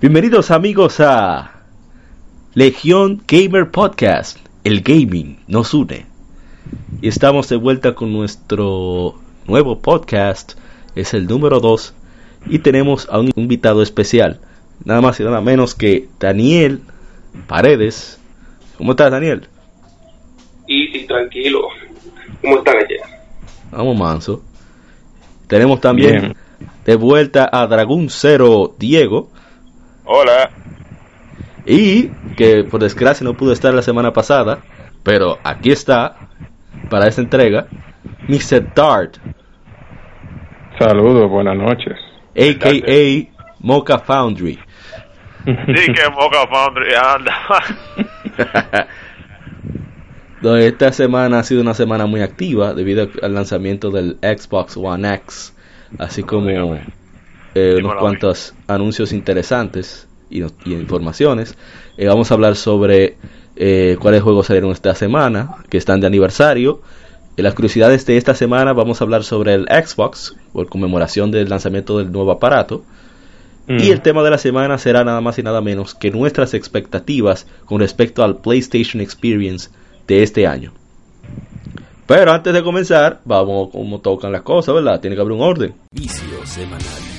Bienvenidos amigos a Legión Gamer Podcast. El gaming nos une. Y estamos de vuelta con nuestro nuevo podcast. Es el número 2. Y tenemos a un invitado especial. Nada más y nada menos que Daniel Paredes. ¿Cómo estás, Daniel? Y tranquilo. ¿Cómo están allá? Vamos, manso. Tenemos también de vuelta a Dragón Cero Diego. Hola. Y que por desgracia no pudo estar la semana pasada, pero aquí está para esta entrega, Mr. Dart. Saludos, buenas noches. AKA Mocha Foundry. Sí, que Mocha Foundry anda. Esta semana ha sido una semana muy activa debido al lanzamiento del Xbox One X, así como eh, unos cuantos anuncios interesantes y, y informaciones. Eh, vamos a hablar sobre eh, cuáles juegos salieron esta semana, que están de aniversario. En las curiosidades de esta semana vamos a hablar sobre el Xbox, por conmemoración del lanzamiento del nuevo aparato. Y el tema de la semana será nada más y nada menos que nuestras expectativas con respecto al PlayStation Experience de este año. Pero antes de comenzar, vamos como tocan las cosas, ¿verdad? Tiene que haber un orden. Vicio semanal.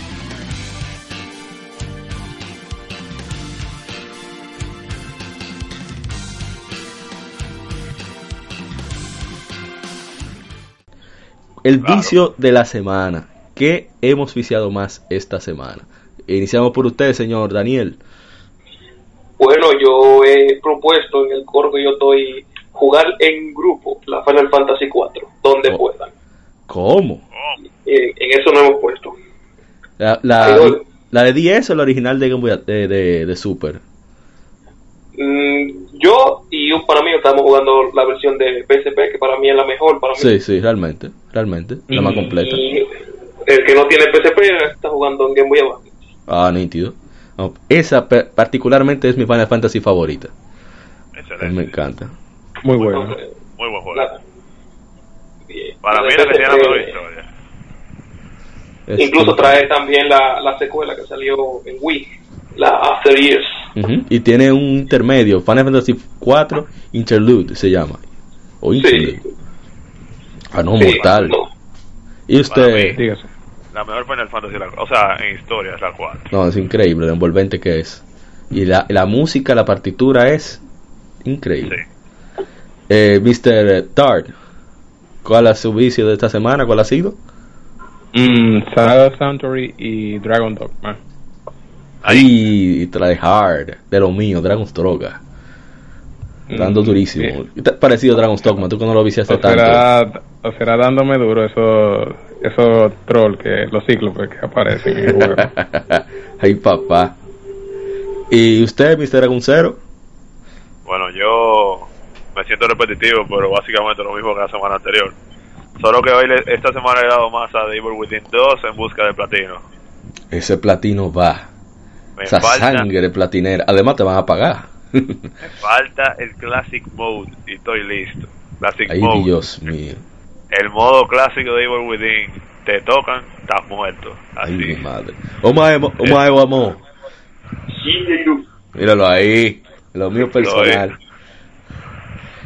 El vicio de la semana. ¿Qué hemos viciado más esta semana? Iniciamos por usted, señor Daniel. Bueno, yo he propuesto en el coro que yo estoy jugar en grupo la Final Fantasy 4, donde Oh. puedan. ¿Cómo? Eh, en eso no hemos puesto. La, la, de 10 o la original de, de, de- de Super. Mm, yo y un para mí estamos jugando la versión de PSP, que para mí es la mejor. Para mí. Sí, sí, realmente. Realmente. La más completa. Y el que no tiene PSP está jugando en Game Boy Advance. Ah, nítido. No, esa particularmente es mi Final Fantasy favorita. Me Excelente. encanta. Muy bueno. Entonces, Muy buen juego. Para mí la historia. Es Incluso trae también la, la secuela que salió en Wii, la After Years. Y tiene un intermedio. Final Fantasy 4 Interlude se llama. O Interlude. Ah, no, Sí, mortal. no. Y usted. Dígase. La mejor Final Fantasy, la- o sea, en historia es la 4. No, es increíble lo envolvente que es. Y la, la música, la partitura es increíble. Sí. Eh, Mr. Dart, ¿cuál es su vicio de esta semana? ¿Cuál ha sido? Mm, Saga Sanctuary y Dragon Dogma. Ahí, try hard, de lo mío, Dragon's Droga. Dando Mm, durísimo. bien. ¿Qué te ha parecido Dragon's Dogma? Tú que no lo viciaste O tanto. será, o será dándome duro esos esos trolls que los cíclopes que aparecen en el juego. Ay, papá. ¿Y usted, Mr. Dragoncero? Bueno, yo me siento repetitivo, pero básicamente lo mismo que la semana anterior. Solo que hoy, le- esta semana he dado más a Devil Within 2 en busca de platino. Ese platino va. Me Esa falta, sangre platinera. Además te van a pagar. Me falta el Classic Mode y estoy listo. Classic Ay, Mode. Dios mío. El modo clásico de Evil Within. Te tocan, estás muerto. Ay, mi madre. Omae, omae, amor. Míralo ahí. Lo mío personal.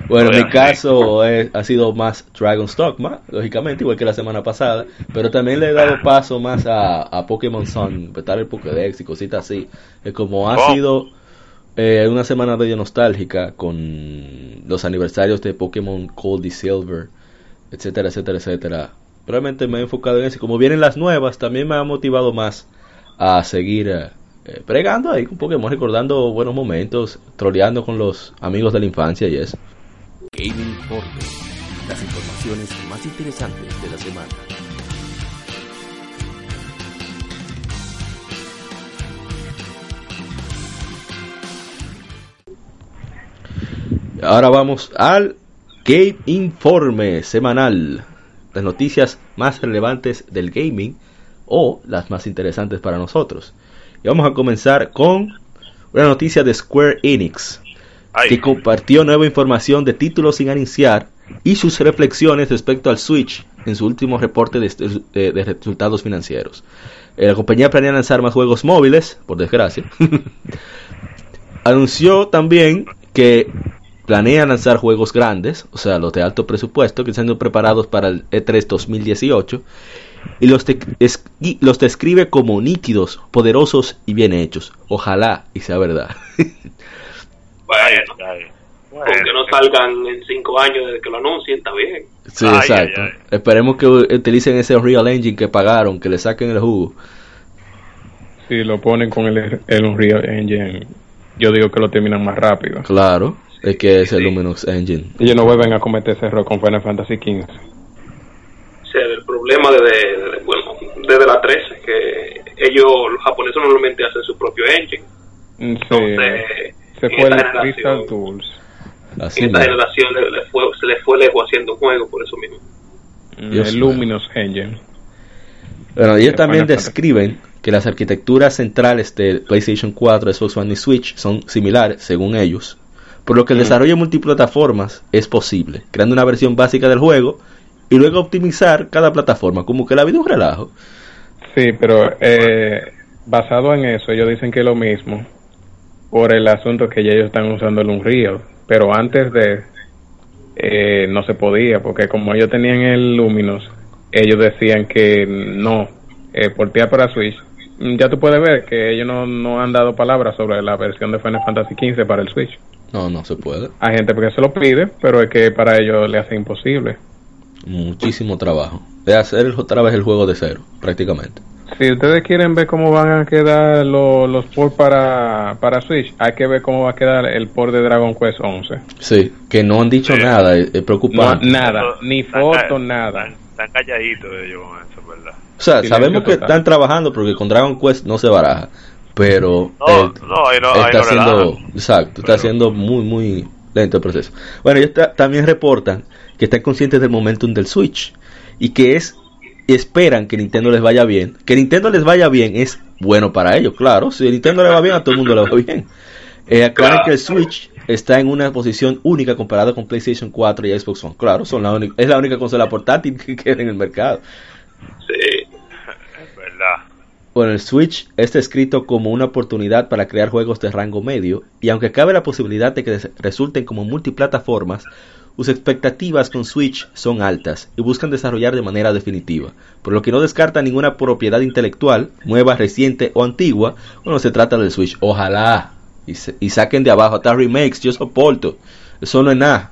Bueno, en mi caso es- ha sido más Dragon's Dogma, lógicamente, igual que la semana pasada. Pero también le he dado paso más a, a Pokémon Sun, petar el Pokédex y cositas así. Es como ha Oh. sido eh, una semana medio nostálgica con los aniversarios de Pokémon Gold y Silver, etcétera, etcétera, etcétera. Realmente me he enfocado en eso. Como vienen las nuevas, también me ha motivado más a seguir eh, eh, pregando ahí con Pokémon, recordando buenos momentos, troleando con los amigos de la infancia y eso. Gaming Informe. Las informaciones más interesantes de la semana. Ahora vamos al Game Informe semanal. Las noticias más relevantes del gaming o las más interesantes para nosotros. Y vamos a comenzar con una noticia de Square Enix, que compartió nueva información de títulos sin anunciar y sus reflexiones respecto al Switch en su último reporte de, resultados financieros. Eh, la compañía planea lanzar más juegos móviles, por desgracia. Anunció también que planea lanzar juegos grandes, o sea, los de alto presupuesto, que están preparados para el E3 2018, y los, los describe como nítidos, poderosos y bien hechos. Ojalá y sea verdad. bueno, aunque no salgan en 5 años desde que lo anuncien, está bien. Sí, exacto. Esperemos que utilicen ese Unreal Engine que pagaron, que le saquen el jugo. Si lo ponen con el, el Unreal Engine, yo digo que lo terminan más rápido. Claro, es que es el Luminous Engine. Ellos no vuelven a cometer ese error con Final Fantasy XV. O sea, el problema desde, bueno, desde la 13 que ellos, los japoneses normalmente hacen su propio engine. Mm, sí, se fue el Crystal Tools. Así en esta generación se le fue lejos haciendo juego por eso mismo. Mm, el Luminous Engine. Bueno, ellos también describen que las arquitecturas centrales de PlayStation 4, Xbox One y Switch son similares, según ellos, por lo que el mm. desarrollo de multiplataformas es posible, creando una versión básica del juego y luego optimizar cada plataforma, como que la vida es un relajo. Sí, pero eh, basado en eso, ellos dicen que es lo mismo por el asunto que ya ellos están usando el Unreal, pero antes de eh, no se podía, porque como ellos tenían el Luminous, ellos decían que no, eh, portear para Switch. Ya tú puedes ver que ellos no, no han dado palabras sobre la versión de Final Fantasy XV para el Switch. No, no se puede. Hay gente que se lo pide, pero es que para ellos le hace imposible. Muchísimo trabajo. De hacer otra vez el juego de cero, prácticamente. Si ustedes quieren ver cómo van a quedar los, los ports para, para Switch, hay que ver cómo va a quedar el port de Dragon Quest 11. Sí, que no han dicho nada, es, preocupante. nada, ni fotos, nada. Están, calladitos ellos con eso, ¿verdad? O sea, sabemos que están trabajando porque con Dragon Quest no se baraja pero está haciendo exacto está haciendo muy muy lento el proceso. Bueno ellos también reportan que están conscientes del momentum del Switch y que es esperan que Nintendo les vaya bien. Que Nintendo les vaya bien es bueno para ellos claro. Si Nintendo le va bien a todo el mundo le va bien. Eh, aclaran que el Switch está en una posición única comparado con PlayStation 4 y Xbox One. Claro son la es la única consola portátil que queda en el mercado. Sí bueno, el Switch está escrito como una oportunidad para crear juegos de rango medio, y aunque cabe la posibilidad de que resulten como multiplataformas, sus expectativas con Switch son altas y buscan desarrollar de manera definitiva, por lo que no descarta ninguna propiedad intelectual, nueva, reciente o antigua, cuando se trata del Switch. Ojalá y, saquen de abajo hasta remakes, yo soporto, eso no es nada.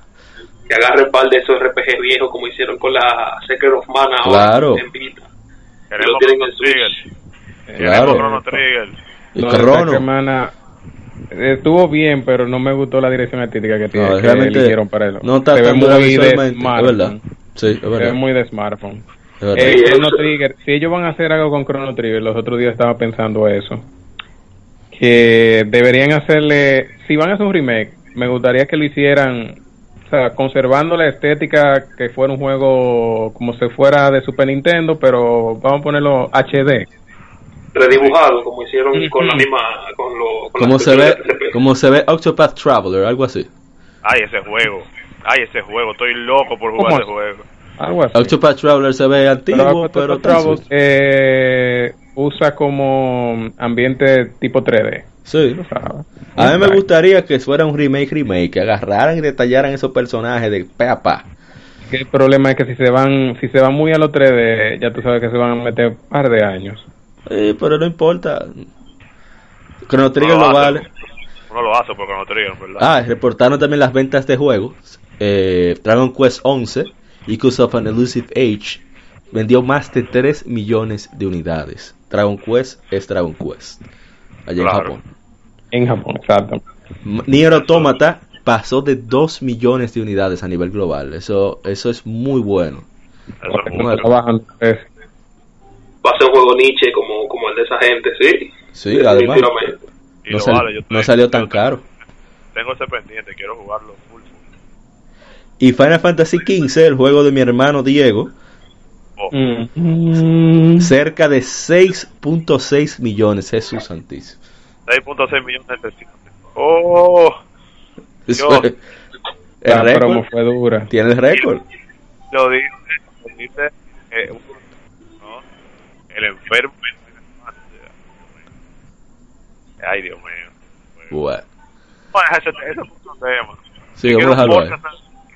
Que agarre un par de esos RPG viejos como hicieron con la Secret of Mana claro. en Vita. Lo tienen en Switch. Claro. Chrono Trigger. Y Chrono. estuvo bien, pero no me gustó la dirección artística que, tiene, no, que realmente eligieron para eso. No está tan muy de smartphone. verdad. Sí, es verdad. Se ve muy de smartphone. Eh, Chrono Trigger, si ellos van a hacer algo con Chrono Trigger, los otros días estaba pensando eso. Que deberían hacerle, si van a hacer un remake, me gustaría que lo hicieran, o sea, conservando la estética que fuera un juego como si fuera de Super Nintendo, pero vamos a ponerlo HD redibujado como hicieron con la misma con lo con como se ve como se ve Octopath Traveler algo así. Ay ese juego. Ay ese juego. Estoy loco por jugar ese juego. Algo así. Octopath Traveler se ve antiguo pero, pero eh, usa como ambiente tipo 3D sí. A mí me gustaría que fuera un remake remake que agarraran y detallaran esos personajes de pe a pa. El problema es que si se van si se van muy a los 3D ya tú sabes que se van a meter un par de años eh, pero no importa. Chrono Trigger no lo, vale. No lo hace por Chrono Trigger, ¿verdad? Ah, reportaron también las ventas de juegos. Eh, Dragon Quest 11, Echoes of an Elusive Age, vendió más de 3 millones de unidades. Dragon Quest es Dragon Quest. Allá en Japón. En Japón, exacto. Nier Automata pasó de 2 millones de unidades a nivel global. Eso eso es muy bueno. Eso va a ser un juego niche como, como el de esa gente, sí. Sí, además. No, no, salió tan caro. Tengo ese pendiente, quiero jugarlo full. full. Y Final Fantasy XV, el juego de mi hermano Diego, Oh, Mm. cerca de 6.6 millones, Jesús Santísimo. 6.6 millones de. Oh, Yo- La promo récord, fue dura. tiene el récord. lo dice, lo dice eh, ¿no? El enfermo. Ay, Dios mío. Bueno, Bueno, ese, ese es otro tema. sí, quiero, vamos a un podcast,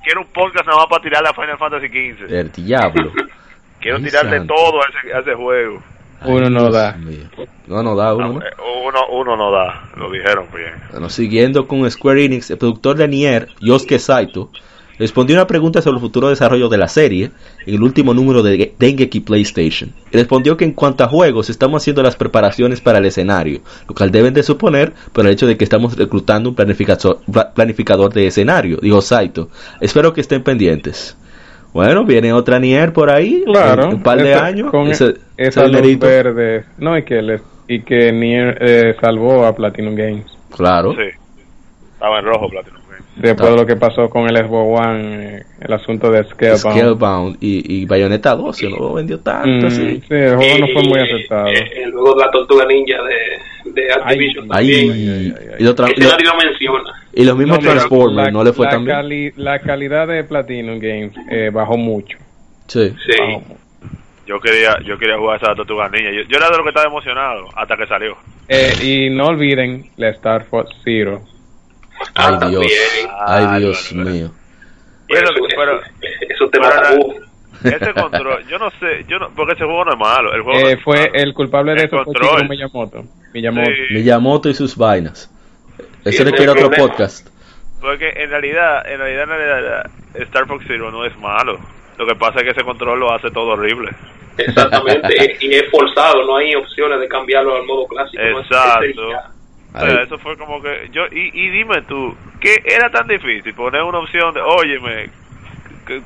quiero un podcast nada más para tirarle a Final Fantasy XV. El diablo. Quiero tirarle santo. todo a ese, a ese juego. Uno no da. mío. No, no da uno, No, ¿no? eh, uno, uno no da, lo dijeron bien. Bueno, siguiendo con Square Enix, el productor de Nier, Yosuke Saito, respondió una pregunta sobre el futuro desarrollo de la serie en el último número de Dengeki PlayStation. Y respondió que en cuanto a juegos, estamos haciendo las preparaciones para el escenario, lo cual deben de suponer por el hecho de que estamos reclutando un planificador, planificador de escenario, dijo Saito. Espero que estén pendientes. Bueno, viene otra Nier por ahí, Claro. en un par de ese- años. Con ese- esa ese luz verde. No, y que, les, y que Nier eh, salvó a Platinum Games. Claro. Sí. Estaba en rojo, Platinum. Después de lo que pasó con el Xbox One, eh, el asunto de Scalebound. Scalebound y, y Bayonetta 2, no lo vendió tanto, Mm, así. sí, el juego no fue muy Y, aceptado. eh, eh, luego de la tortuga ninja de, de Activision Ay, también. Ahí, ay, ay, ay. y, otra- Ese nadie lo menciona. y los mismos No, Transformers la- no le fue tan bien. cali- La calidad de Platinum Games eh, bajó mucho. Sí. Sí. Bajó mucho. Yo quería, yo quería jugar esa Tortuga Ninja. Yo, yo era de lo que estaba emocionado hasta que salió. Eh, y no olviden la Star Fox Zero. Ah, Ay Dios, también. ay Dios Bárbaro. mío. Pero- Eso- pero- eso- eso te pero mata era- tabú. Ese control, yo no sé, yo no, porque ese juego no es malo. El juego no Eh, es fue malo. el culpable de El eso fue control. Shigeru Miyamoto. Miyamoto. Sí, Miyamoto y sus vainas. Eso Sí, requiere otro problema. podcast. porque en realidad, en realidad, en realidad, Star Fox Zero no es malo. Lo que pasa es que ese control lo hace todo horrible. Exactamente. y es forzado, no hay opciones de cambiarlo al modo clásico. no es- Exacto. ya. O sea, Ahí. eso fue como que yo y, y dime tú, ¿qué era tan difícil poner una opción de, óyeme,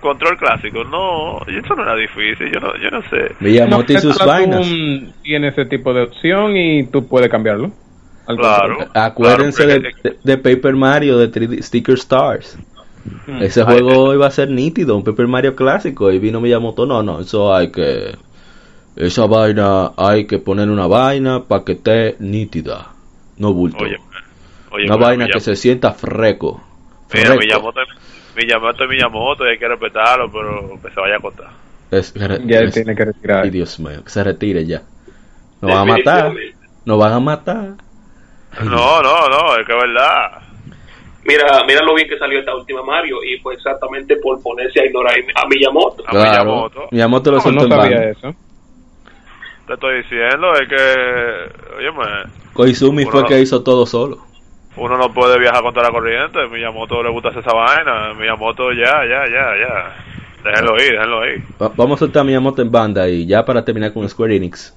control clásico? No, eso no era difícil, yo no, yo no sé. Miyamoto y No, sus Splatoon vainas. Tiene ese tipo de opción y tú puedes cambiarlo. Claro. control. Acuérdense Claro, de, porque- de- de Paper Mario, de 3D Sticker Stars. Mm. Ese juego iba a ser nítido, un Paper Mario clásico. Y vino Miyamoto, no, no, eso hay que... Esa vaina hay que poner una vaina para que esté nítida, no bulto. Oye, oye, una vaina que se sienta freco. Mira, Freco. Miyamoto, Miyamoto es Miyamoto y hay que respetarlo, pero que se vaya a contar. Es- Ya es- tiene que retirar. Ay, Dios mío, que se retire ya. Nos van a matar. Nos van a matar. No, no, no, es que es verdad. Mira, mira lo bien que salió esta última Mario y fue exactamente por ponerse a ignorar a Miyamoto. A Claro. Miyamoto. Miyamoto lo No, soltó no en sabía eso. Te estoy diciendo, es que, oye, Koizumi fue Uno- que hizo todo solo. uno no puede viajar contra la corriente. Miyamoto le gusta hacer esa vaina. Miyamoto, ya, ya, ya, ya. Déjenlo ir, déjenlo ir. Va- Vamos a soltar a Miyamoto en banda y ya para terminar con Square Enix.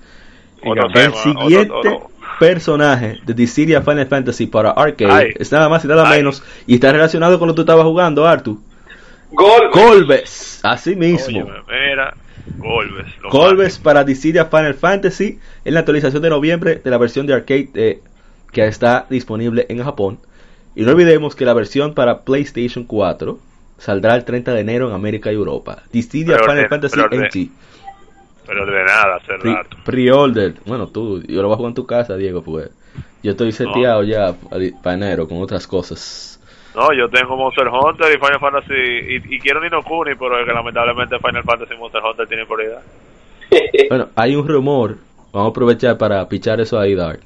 Otro El tema, siguiente otro- otro- personaje de Dissidia Final Fantasy para Arcade Ay. es nada más y nada Ay. menos y está relacionado con lo que tú estabas jugando, Artu. Gol. Golbes, así mismo. Mira, Golbes. para Dissidia Final Fantasy en la actualización de noviembre de la versión de arcade eh, que está disponible en Japón. Y no olvidemos que la versión para PlayStation 4 saldrá el 30 de enero en América y Europa. Dissidia Final orden- Fantasy NT. Pero de nada, hace Pre- rato. Pre-order. Bueno, tú, yo lo jugar en tu casa, Diego, pues. Yo estoy seteado ya para enero con otras cosas. No, yo tengo Monster Hunter y Final Fantasy. Y, y quiero Nino Kuni, pero es que lamentablemente Final Fantasy y Monster Hunter tienen prioridad. Bueno, hay un rumor, vamos a aprovechar para pichar eso ahí, Dark.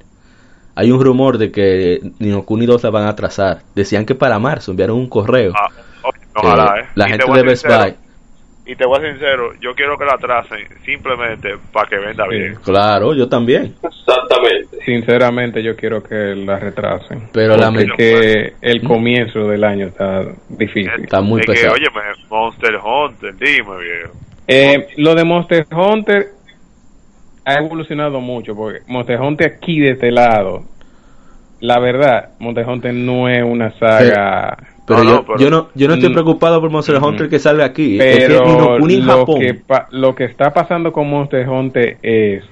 Hay un rumor de que Nino Kuni 2 la van a atrasar. Decían que para marzo enviaron un correo. Ah, oye, que ojalá, ¿eh? La Y gente de Best Buy. Y te voy a ser sincero, yo quiero que la atrasen simplemente para que venda Sí. bien. Claro, yo también. Exactamente. Sinceramente, yo quiero que la retrasen. Pero la que el comienzo del año está difícil. Está muy es pesado. que, oye, Monster Hunter, dime, viejo. Eh, lo de Monster Hunter ha evolucionado mucho, porque Monster Hunter aquí de este lado, la verdad, Monster Hunter no es una saga... Pero, No, yo, no, pero- yo no, yo no estoy Mm. preocupado por Monster Ujú. Hunter que salga aquí. es que Pero en lo Japón. que, lo que está pasando con Monster Hunter es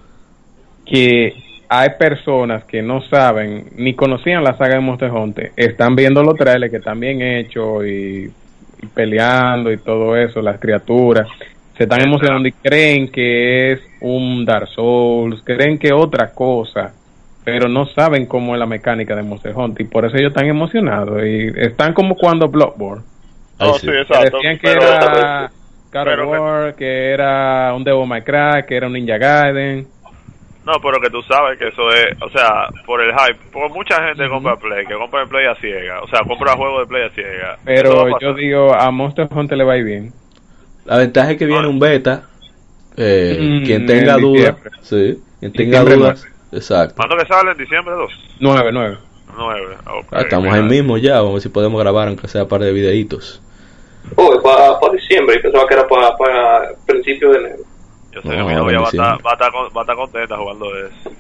que hay personas que no saben ni conocían la saga de Monster Hunter, están viendo los trailers que están bien hechos y peleando y todo eso, las criaturas. Se están emocionando y creen que es un Dark Souls, creen que otra cosa, pero no saben cómo es la mecánica de Monster Hunter y por eso ellos están emocionados y están como cuando Bloodborne. Sí, exacto. Decían que pero- era God pero War, que era un Devil May Cry, que era un Ninja Gaiden. No, pero que tú sabes que eso es, o sea, por el hype, porque mucha gente compra Play, que compra el Play a ciega, o sea, compra juegos de Play a ciega. A Pero yo digo, a Monster Hunter le va a ir bien. La ventaja es que viene un beta. eh, Mm, quien tenga en dudas, sí, quien tenga dudas, exacto. ¿Cuándo que sale? ¿En diciembre 2? 9, 9. 9. ok, Ah, estamos mira. ahí mismo ya, vamos a ver si podemos grabar aunque sea un par de videitos. Oh, para diciembre, y pensaba que era para principio de enero. Yo sé No, que mi novia va a, estar, diciembre. va, a estar con- va a estar contenta jugando eso.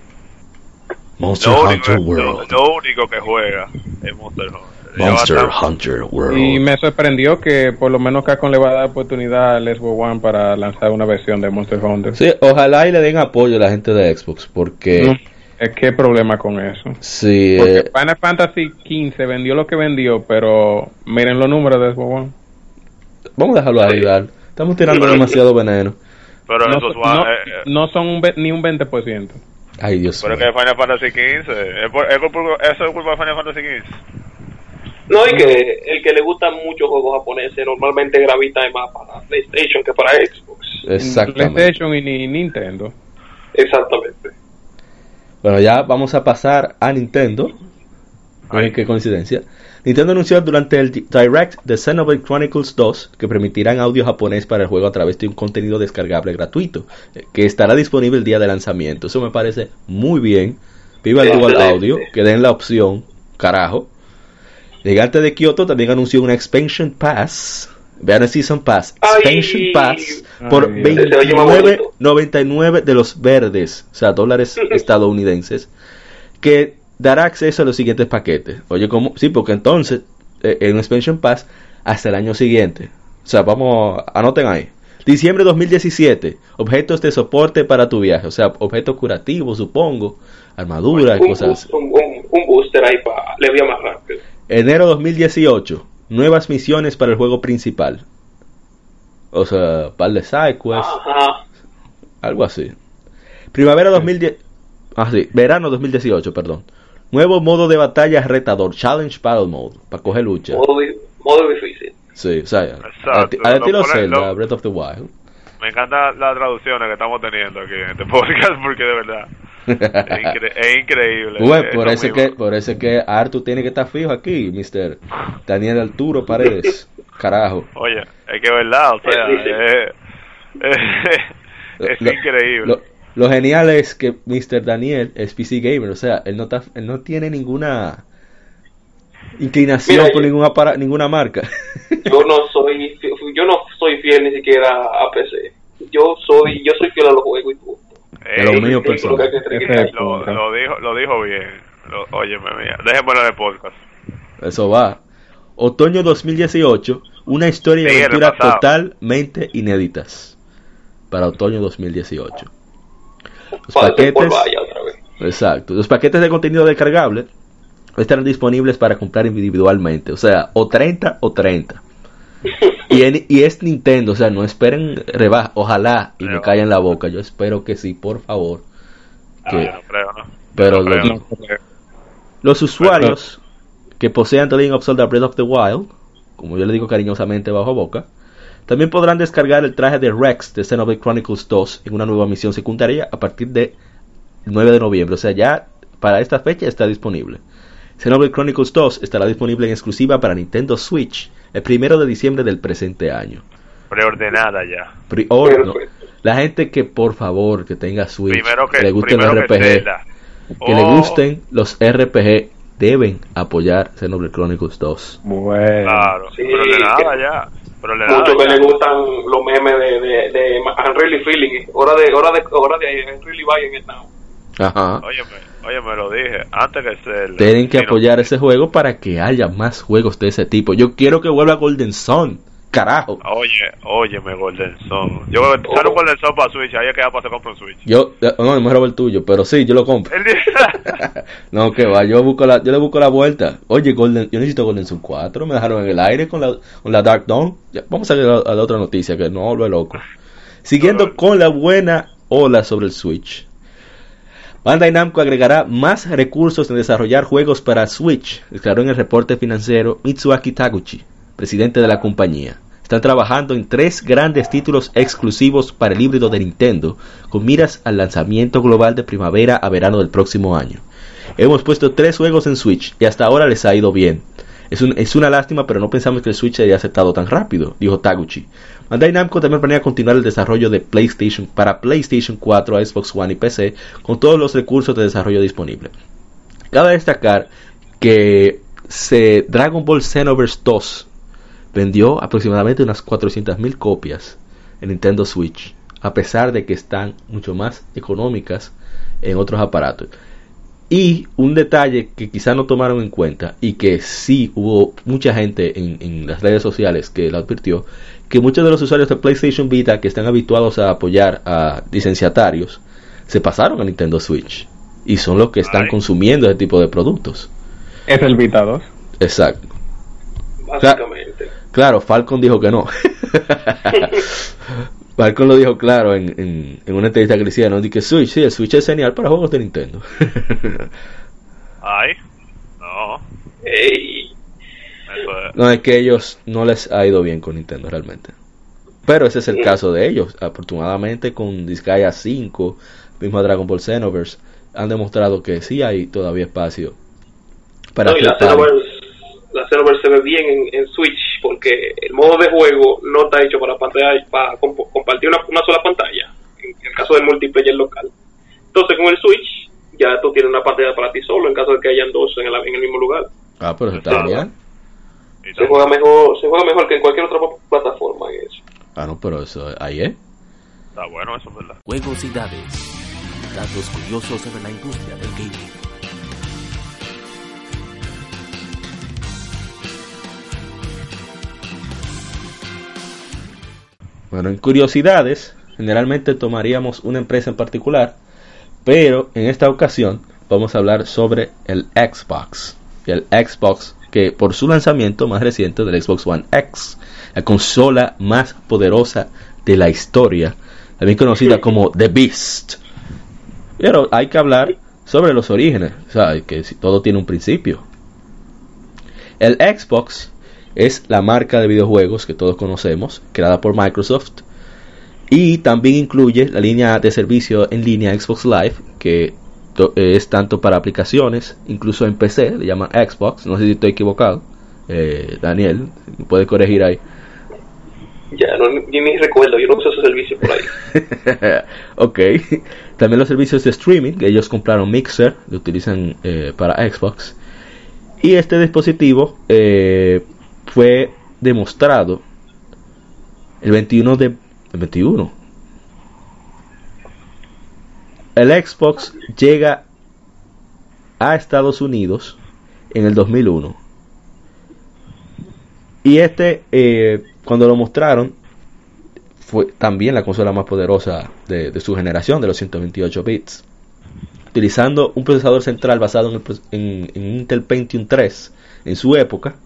Monster Lo Hunter único, lo, World. lo único que juega es Monster Hunter. Monster Hunter World. Y me sorprendió que por lo menos Capcom le va a dar oportunidad al Xbox One para lanzar una versión de Monster Hunter. Sí, ojalá y le den apoyo a la gente de Xbox, porque es que problema con eso. sí, Porque eh, Final Fantasy XV vendió lo que vendió, pero miren los números de Xbox One. vamos a dejarlo ahí, Val. Estamos tirando demasiado veneno. Pero No, eso es no- eh, no son un ve- ni un 20%. Ay, Dios Pero mío. que Final Fantasy XV. Es por- es por- eso es culpa de Final Fantasy XV. No, y que el que le gustan muchos juegos japoneses normalmente gravita más para PlayStation que para Xbox. Exactamente. PlayStation y ni Nintendo. Exactamente. Bueno, ya vamos a pasar a Nintendo. Miren qué coincidencia. Nintendo anunció durante el Direct de Xenoblade Chronicles 2 que permitirán audio japonés para el juego a través de un contenido descargable gratuito, eh, que estará disponible el día de lanzamiento. Eso me parece muy bien. Viva el Dual. Audio, que den la opción, carajo. Gigante de Kyoto también anunció una Expansion Pass. Vean el Season Pass. Ay. Expansion Pass por Ay, Dios. Ese oye más bonito. 29.99 de los verdes, o sea, dólares estadounidenses, que dará acceso a los siguientes paquetes. Oye, ¿cómo? Sí, porque entonces, eh, en Expansion Pass, hasta el año siguiente. O sea, vamos, anoten ahí. Diciembre 2017, objetos de soporte para tu viaje, o sea, objetos curativos, supongo, armaduras cosas así. boost- un, un- un booster ahí para le más rápido. Enero 2018, nuevas misiones para el juego principal. O sea, par de sidequests, Ajá. algo así. Primavera 2010, ah, sí, verano 2018, perdón. Nuevo modo de batalla retador, Challenge Battle Mode, para coger lucha. Modo, di- modo difícil. Sí, o sea, Exacto. al ti- al Lo estilo Zelda, Breath of the Wild. Me encantan las traducciones que estamos teniendo aquí en este podcast porque de verdad es, incre- es increíble. Bueno, Eso por eso que, por eso que Artu tiene que estar fijo aquí, Mr. Daniel Arturo Paredes. Carajo. Oye, es que es verdad, o sea, es, es- es Lo- increíble. Lo, lo genial es que Mr. Daniel es PC Gamer, o sea, él no, está- él no tiene ninguna inclinación Mira, por yo- ninguna, para, ninguna marca. Yo no soy yo no soy fiel ni siquiera a PC. Yo soy yo soy fiel a los juegos y. De lo lo, dijo, lo dijo bien. Lo, óyeme, mía. Déjenmelo en el podcast. Eso va. Otoño 2018, una historia y aventura totalmente inéditas. Para otoño 2018. Los paquetes, vaya otra vez. exacto. Los paquetes de contenido descargable estarán disponibles para comprar individualmente, o sea, o 30 o 30. Y, en- y es Nintendo, o sea, no esperen rebaja, ojalá y me callen la boca. Yo espero que sí, por favor. Ah, Que- yo no creo, ¿no? pero No creo. lo- No, Los usuarios que posean The Legend of Zelda Breath of the Wild, como yo le digo cariñosamente bajo boca, también podrán descargar el traje de Rex de Xenoblade Chronicles 2 en una nueva misión secundaria a partir de 9 de noviembre. O sea, ya para esta fecha está disponible. Xenoblade Chronicles 2 estará disponible en exclusiva para Nintendo Switch el primero de diciembre del presente año. Preordenada ya. Pre-order, ¿no? Perfecto. La gente que por favor que tenga Switch, Primero que, le gusten los que RPG, que le Oh, gusten los RPG deben apoyar Xenoblade Chronicles 2. Bueno. Claro, Sí, preordenada que- ya. Muchos que ya. le gustan los memes de, de, de I'm really feeling. Hora de, hora de, hora de I'm really buying now. Ajá. Óyeme, oye, me lo dije. Antes que Zelda. Tienen que no, apoyar ese juego para que haya más juegos de ese tipo. Yo quiero que vuelva Golden Sun. carajo. Oye, oye, me Golden Sun. Yo sale un Golden Sun para Switch, ahí es que va para comprar un Switch. Yo, eh, no, me robo el tuyo, pero sí, yo lo compro. no, que va, yo busco la, yo le busco la vuelta. Oye, Golden, yo necesito Golden Sun 4, me dejaron en el aire con la, con la Dark Dawn. vamos a ver a, la otra noticia, que no lo loco. Siguiendo con la buena ola sobre el Switch. Bandai Namco agregará más recursos en desarrollar juegos para Switch, declaró en el reporte financiero Mitsuaki Taguchi, presidente de la compañía. Están trabajando en tres grandes títulos exclusivos para el híbrido de Nintendo, con miras al lanzamiento global de primavera a verano del próximo año. Hemos puesto tres juegos en Switch y hasta ahora les ha ido bien. Es, es, una lástima, pero no pensamos que el Switch haya aceptado tan rápido, dijo Taguchi. Bandai Namco también planea continuar el desarrollo de PlayStation para PlayStation 4, Xbox One y PC con todos los recursos de desarrollo disponibles. Cabe destacar que se Dragon Ball Xenoverse 2 vendió aproximadamente unas 400.000 copias en Nintendo Switch, a pesar de que están mucho más económicas en otros aparatos. Y un detalle que quizá no tomaron en cuenta y que sí hubo mucha gente en, en las redes sociales que lo advirtió, que muchos de los usuarios de PlayStation Vita que están habituados a apoyar a licenciatarios se pasaron a Nintendo Switch y son los que están consumiendo ese tipo de productos. Es el Vita 2. Exacto. Básicamente. Claro, Falcon dijo que no. Falcon lo dijo claro en, en, una entrevista que le hicieron, que Switch, sí, el Switch es genial para juegos de Nintendo. Ay, no. No, es que ellos no les ha ido bien con Nintendo realmente. Pero ese es el caso de ellos. Afortunadamente con Disgaea 5, mismo Dragon Ball Xenoverse, han demostrado que sí hay todavía espacio para no, la Xenoverse, se ve bien en, Switch porque el modo de juego no está hecho para pantalla para compartir una, sola pantalla en, el caso del multiplayer local. Entonces con el Switch ya tú tienes una pantalla para ti solo en caso de que hayan dos en el, en el mismo lugar. Ah, pero está bien. Se juega mejor, se juega mejor que en cualquier otra plataforma en eso. Ah, no, pero eso ahí es. Está bueno, eso es verdad. Juegos y datos. Datos curiosos sobre la industria del gaming. Bueno, en curiosidades, generalmente tomaríamos una empresa en particular, pero en esta ocasión vamos a hablar sobre el Xbox. El Xbox que por su lanzamiento más reciente del Xbox One X, la consola más poderosa de la historia, también conocida como The Beast. Pero hay que hablar sobre los orígenes, o sea, que todo tiene un principio. El Xbox es la marca de videojuegos que todos conocemos, creada por Microsoft, y también incluye la línea de servicio en línea Xbox Live, que es tanto para aplicaciones, incluso en PC, le llaman Xbox, no sé si estoy equivocado. Eh, Daniel, ¿me puedes corregir ahí? Ya, no, ni recuerdo, yo no uso ese servicio por ahí. ok, también los servicios de streaming, que ellos compraron Mixer, lo utilizan eh, para Xbox. Y este dispositivo fue demostrado el 21 de... El 21, el Xbox llega a Estados Unidos en el 2001. Y este, eh, cuando lo mostraron, fue también la consola más poderosa de, su generación, de los 128 bits. Utilizando un procesador central basado en, Intel Pentium 3 en su época.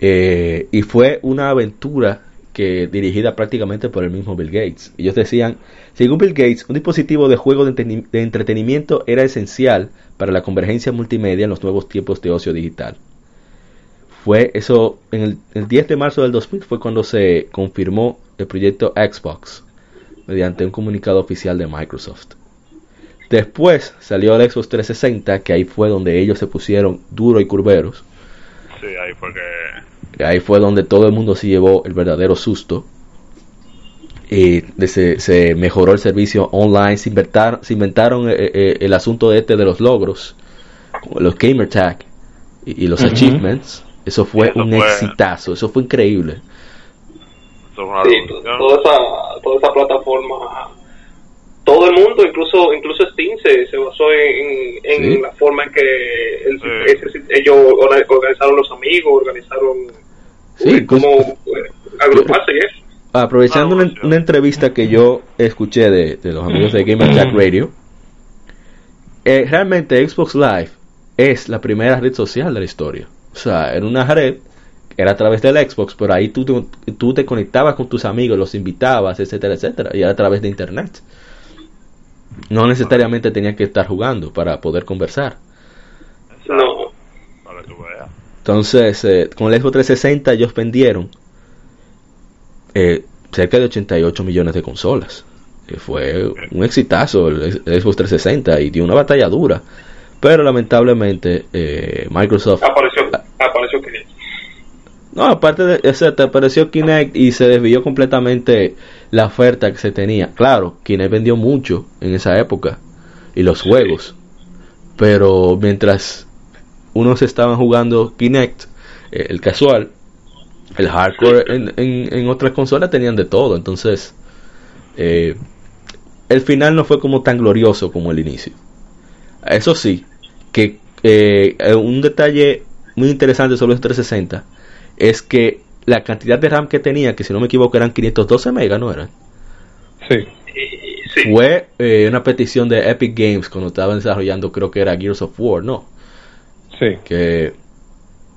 Eh, y fue una aventura que dirigida prácticamente por el mismo Bill Gates. Ellos decían, según Bill Gates, un dispositivo de juego de, entretenimiento era esencial para la convergencia multimedia en los nuevos tiempos de ocio digital. Fue eso, en el, el 10 de marzo del 2000 fue cuando se confirmó el proyecto Xbox mediante un comunicado oficial de Microsoft. Después salió el Xbox 360, que ahí fue donde ellos se pusieron duro y curveros. Sí, ahí fue que Ahí fue donde todo el mundo se llevó el verdadero susto. Y se, mejoró el servicio online, se inventaron, se inventaron eh, eh, el asunto de este de los logros, los gamer tag y, los achievements. Eso fue un exitazo, eso fue increíble. toda, esa, toda esa plataforma todo el mundo, incluso incluso Steam se, se basó en, en, la forma en que ellos organizaron los amigos, organizaron Sí, como eh, agruparse eso. Aprovechando una, una, entrevista que yo escuché de, de los amigos de Gamer Jack Radio, eh, realmente Xbox Live es la primera red social de la historia. O sea, en una red, era a través del Xbox, pero ahí tú te, tú te conectabas con tus amigos, los invitabas, etcétera, etcétera, y era a través de Internet. No necesariamente tenías que estar jugando para poder conversar. No. Entonces, eh, con el Xbox 360 ellos vendieron eh, cerca de 88 millones de consolas. Que fue un exitazo el, Xbox 360 y dio una batalla dura. Pero lamentablemente eh, Microsoft... Apareció, apareció Kinect. No, aparte de eso, apareció Kinect y se desvió completamente la oferta que se tenía. Claro, Kinect vendió mucho en esa época y los juegos. Pero mientras unos estaban jugando Kinect, eh, el casual, el hardcore en, en, otras consolas tenían de todo. Entonces, eh, el final no fue como tan glorioso como el inicio. Eso sí, que eh, un detalle muy interesante sobre el 360 es que la cantidad de RAM que tenía, que si no me equivoco eran 512 megas, ¿no eran? Sí. Fue una petición de Epic Games cuando estaban desarrollando, creo que era Gears of War, ¿no? Sí. Que,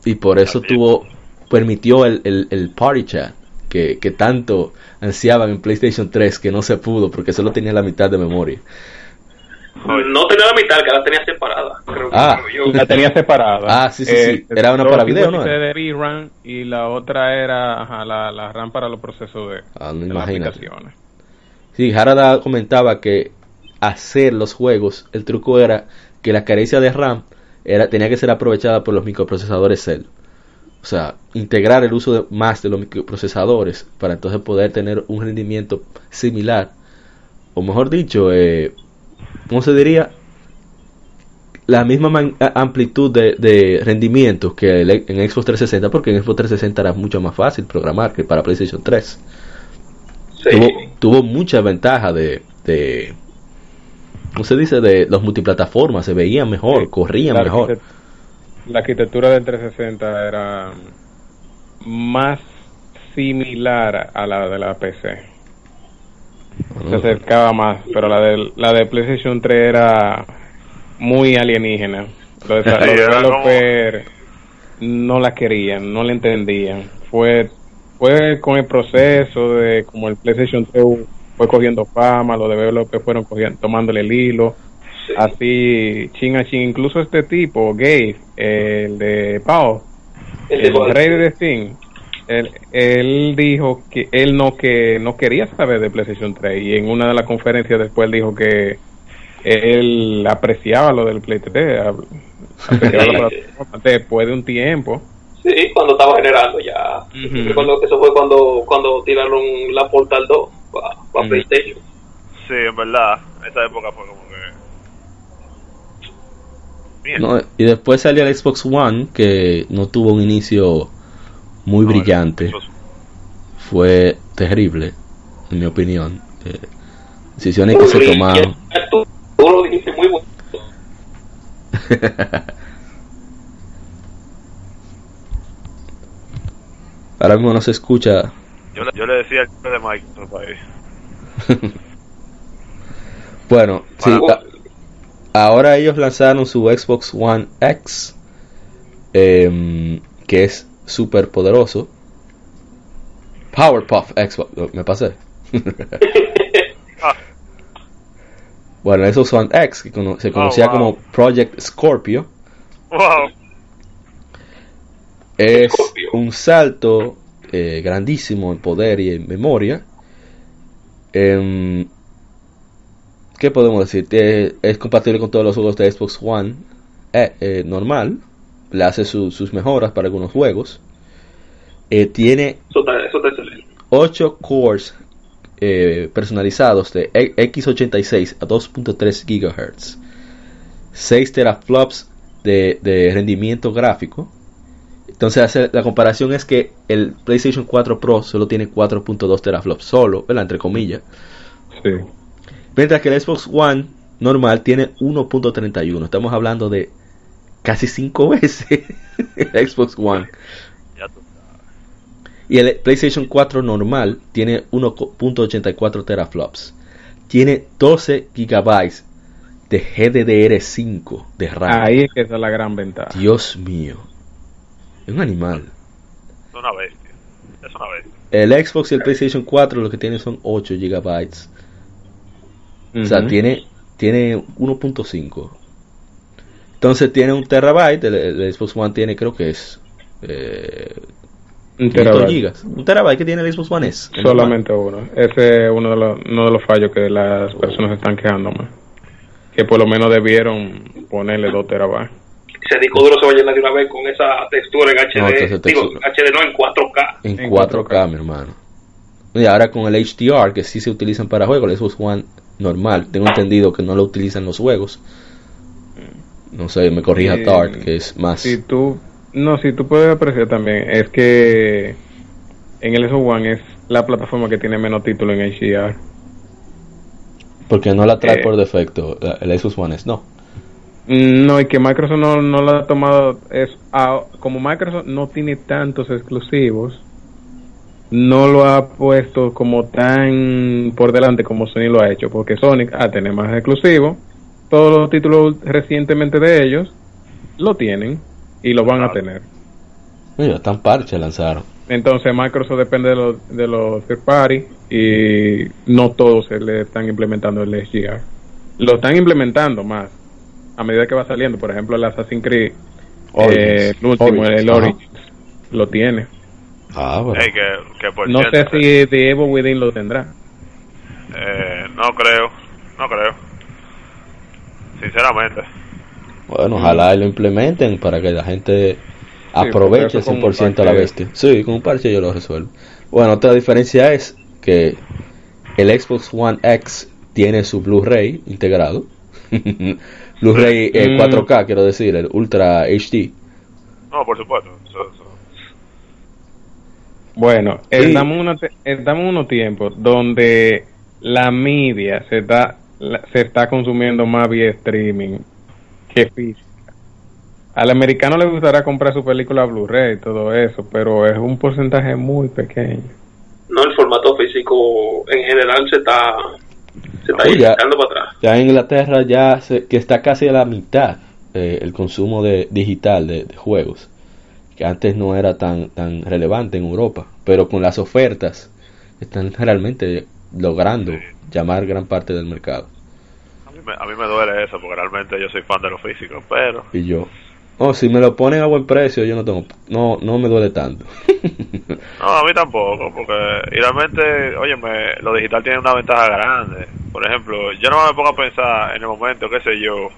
y por eso tuvo, permitió el, el, party chat que, que, tanto ansiaban en PlayStation 3 que no se pudo porque solo tenía la mitad de memoria. No tenía la mitad, que la tenía separada. Creo ah, la tenía separada. Ah, sí, sí, sí. Eh, era una para video, ¿no? de VRAM y la otra era la, la, RAM para los procesos de, ah, no de las aplicaciones. Sí, Harada comentaba que hacer los juegos, el truco era que la carencia de RAM era, tenía que ser aprovechada por los microprocesadores Cell. O sea, integrar el uso de, más de los microprocesadores para entonces poder tener un rendimiento similar. O mejor dicho, eh, ¿cómo se diría? La misma amplitud de, rendimiento que en Xbox 360, porque en Xbox 360 era mucho más fácil programar que para PlayStation 3. Tuvo, tuvo mucha ventaja de, de ¿cómo se dice? De los multiplataformas, se veían mejor, corrían mejor. La arquitectura del 360 era más similar a la de la PC. Se acercaba más, pero la de, la de PlayStation 3 era muy alienígena. Los, developers no la querían, no la entendían. Fue, fue con el proceso de como el PlayStation 3 fue cogiendo fama, los developers fueron cogiendo, tomándole el hilo, así chin a chin, incluso este tipo, Gabe, el de Pau, el, rey de Steam, él, él, dijo que él no que no quería saber de PlayStation 3 y en una de las conferencias después dijo que él apreciaba lo del Play 3, apreciaba después de un tiempo. Sí, cuando estaba generando ya. Recuerdo que eso fue cuando cuando tiraron la Portal 2 para PlayStation. Sí, en verdad, esa época fue como que... No, y después salió el Xbox One, que no tuvo un inicio muy brillante. Fue terrible, en mi opinión. Eh, decisiones que se tomaron. Tú, lo dijiste muy bueno. Ahora mismo no se escucha yo, yo le decía el de Mike bueno, sí, ahora ellos lanzaron su Xbox One X, eh, que es súper poderoso. Powerpuff Xbox, me pasé. Bueno, esos son X, que se conocía oh, como Project Scorpio. Wow. Es un salto eh, grandísimo en poder y en memoria. Em, ¿Qué podemos decir? Eh, es compatible con todos los juegos de Xbox One eh, normal. Le hace sus mejoras para algunos juegos. tiene 8 cores personalizados de X86 a 2.3 GHz. 6 teraflops de, de rendimiento gráfico entonces la comparación es que el PlayStation 4 Pro solo tiene 4.2 teraflops, solo, ¿verdad? Entre comillas. Sí. Mientras que el Xbox One normal tiene 1.31. Estamos hablando de casi 5 veces el Xbox One. Y el PlayStation 4 normal tiene 1.84 teraflops. Tiene 12 gigabytes de GDDR5 de RAM. Ahí es que es la gran ventaja. Dios mío. Es un animal. Es una bestia. Es una bestia. El Xbox y el PlayStation 4 lo que tienen son 8 gigabytes. O sea, tiene, tiene 1.5. Entonces tiene un terabyte. El, el Xbox One tiene, creo que es. Eh, Un 500 terabyte. gigas. Un terabyte que tiene el Xbox One es. Solamente uno. Ese es uno de los, uno de los fallos que las personas están quejando más. Que por lo menos debieron ponerle 2 terabytes. Ese disco duro se va a llenar de una vez con esa textura en HD. No, Digo. HD no, en 4K. En En 4K, 4K. mi hermano. Y ahora con el HDR, que sí se utilizan para juegos, el Xbox One normal, tengo entendido que no lo utilizan los juegos. No sé, me corrija Sí. Tart, que es más. Si tú, no, si tú puedes apreciar también, es que en el Xbox One es la plataforma que tiene menos títulos en HDR. Porque no la trae Eh. por defecto. El Xbox One es no. No, y que Microsoft no, no lo ha tomado, es ah, como Microsoft no tiene tantos exclusivos, no lo ha puesto como tan por delante como Sony lo ha hecho, porque Sonic a tener más exclusivos, todos los títulos recientemente de ellos lo tienen y lo van a tener. Mira, tan parche lanzaron. Entonces Microsoft depende de los, de los third party y no todos se le están implementando el HDR. Lo están implementando más a medida que va saliendo. Por ejemplo, el Assassin's Creed, Origins. eh, el último, Origins, el ajá. Origins, lo tiene. Ah, bueno. Ey, que, que por No sé si The Evil Within lo tendrá. eh, no creo, no creo. Sinceramente. Bueno, ojalá y lo implementen para que la gente aproveche un 100% a la bestia. Sí, con un parche yo lo resuelvo. Bueno, otra diferencia es que el Xbox One X tiene su Blu-ray integrado. Blu-ray eh, Mm. 4K, quiero decir, el Ultra HD. No, por supuesto. Eso, eso. Bueno, Sí. estamos, unos, te- estamos en unos tiempos donde la media se está, la- se está consumiendo más vía streaming que física. Al americano le gustará comprar su película Blu-ray y todo eso, pero es un porcentaje muy pequeño. No, el formato físico en general se está, se está Oye, ya- para atrás. Ya en Inglaterra ya se- que está casi a la mitad eh, el consumo de digital de, de juegos, que antes no era tan tan relevante en Europa, pero con las ofertas están realmente logrando llamar gran parte del mercado. A mí, me, a mí me duele eso porque realmente yo soy fan de lo físico, pero Y yo, oh, si me lo ponen a buen precio, yo no tengo, no no me duele tanto. no, a mí tampoco, porque y realmente, oye, lo digital tiene una ventaja grande. Por ejemplo, yo no me pongo a pensar en el momento, qué sé yo,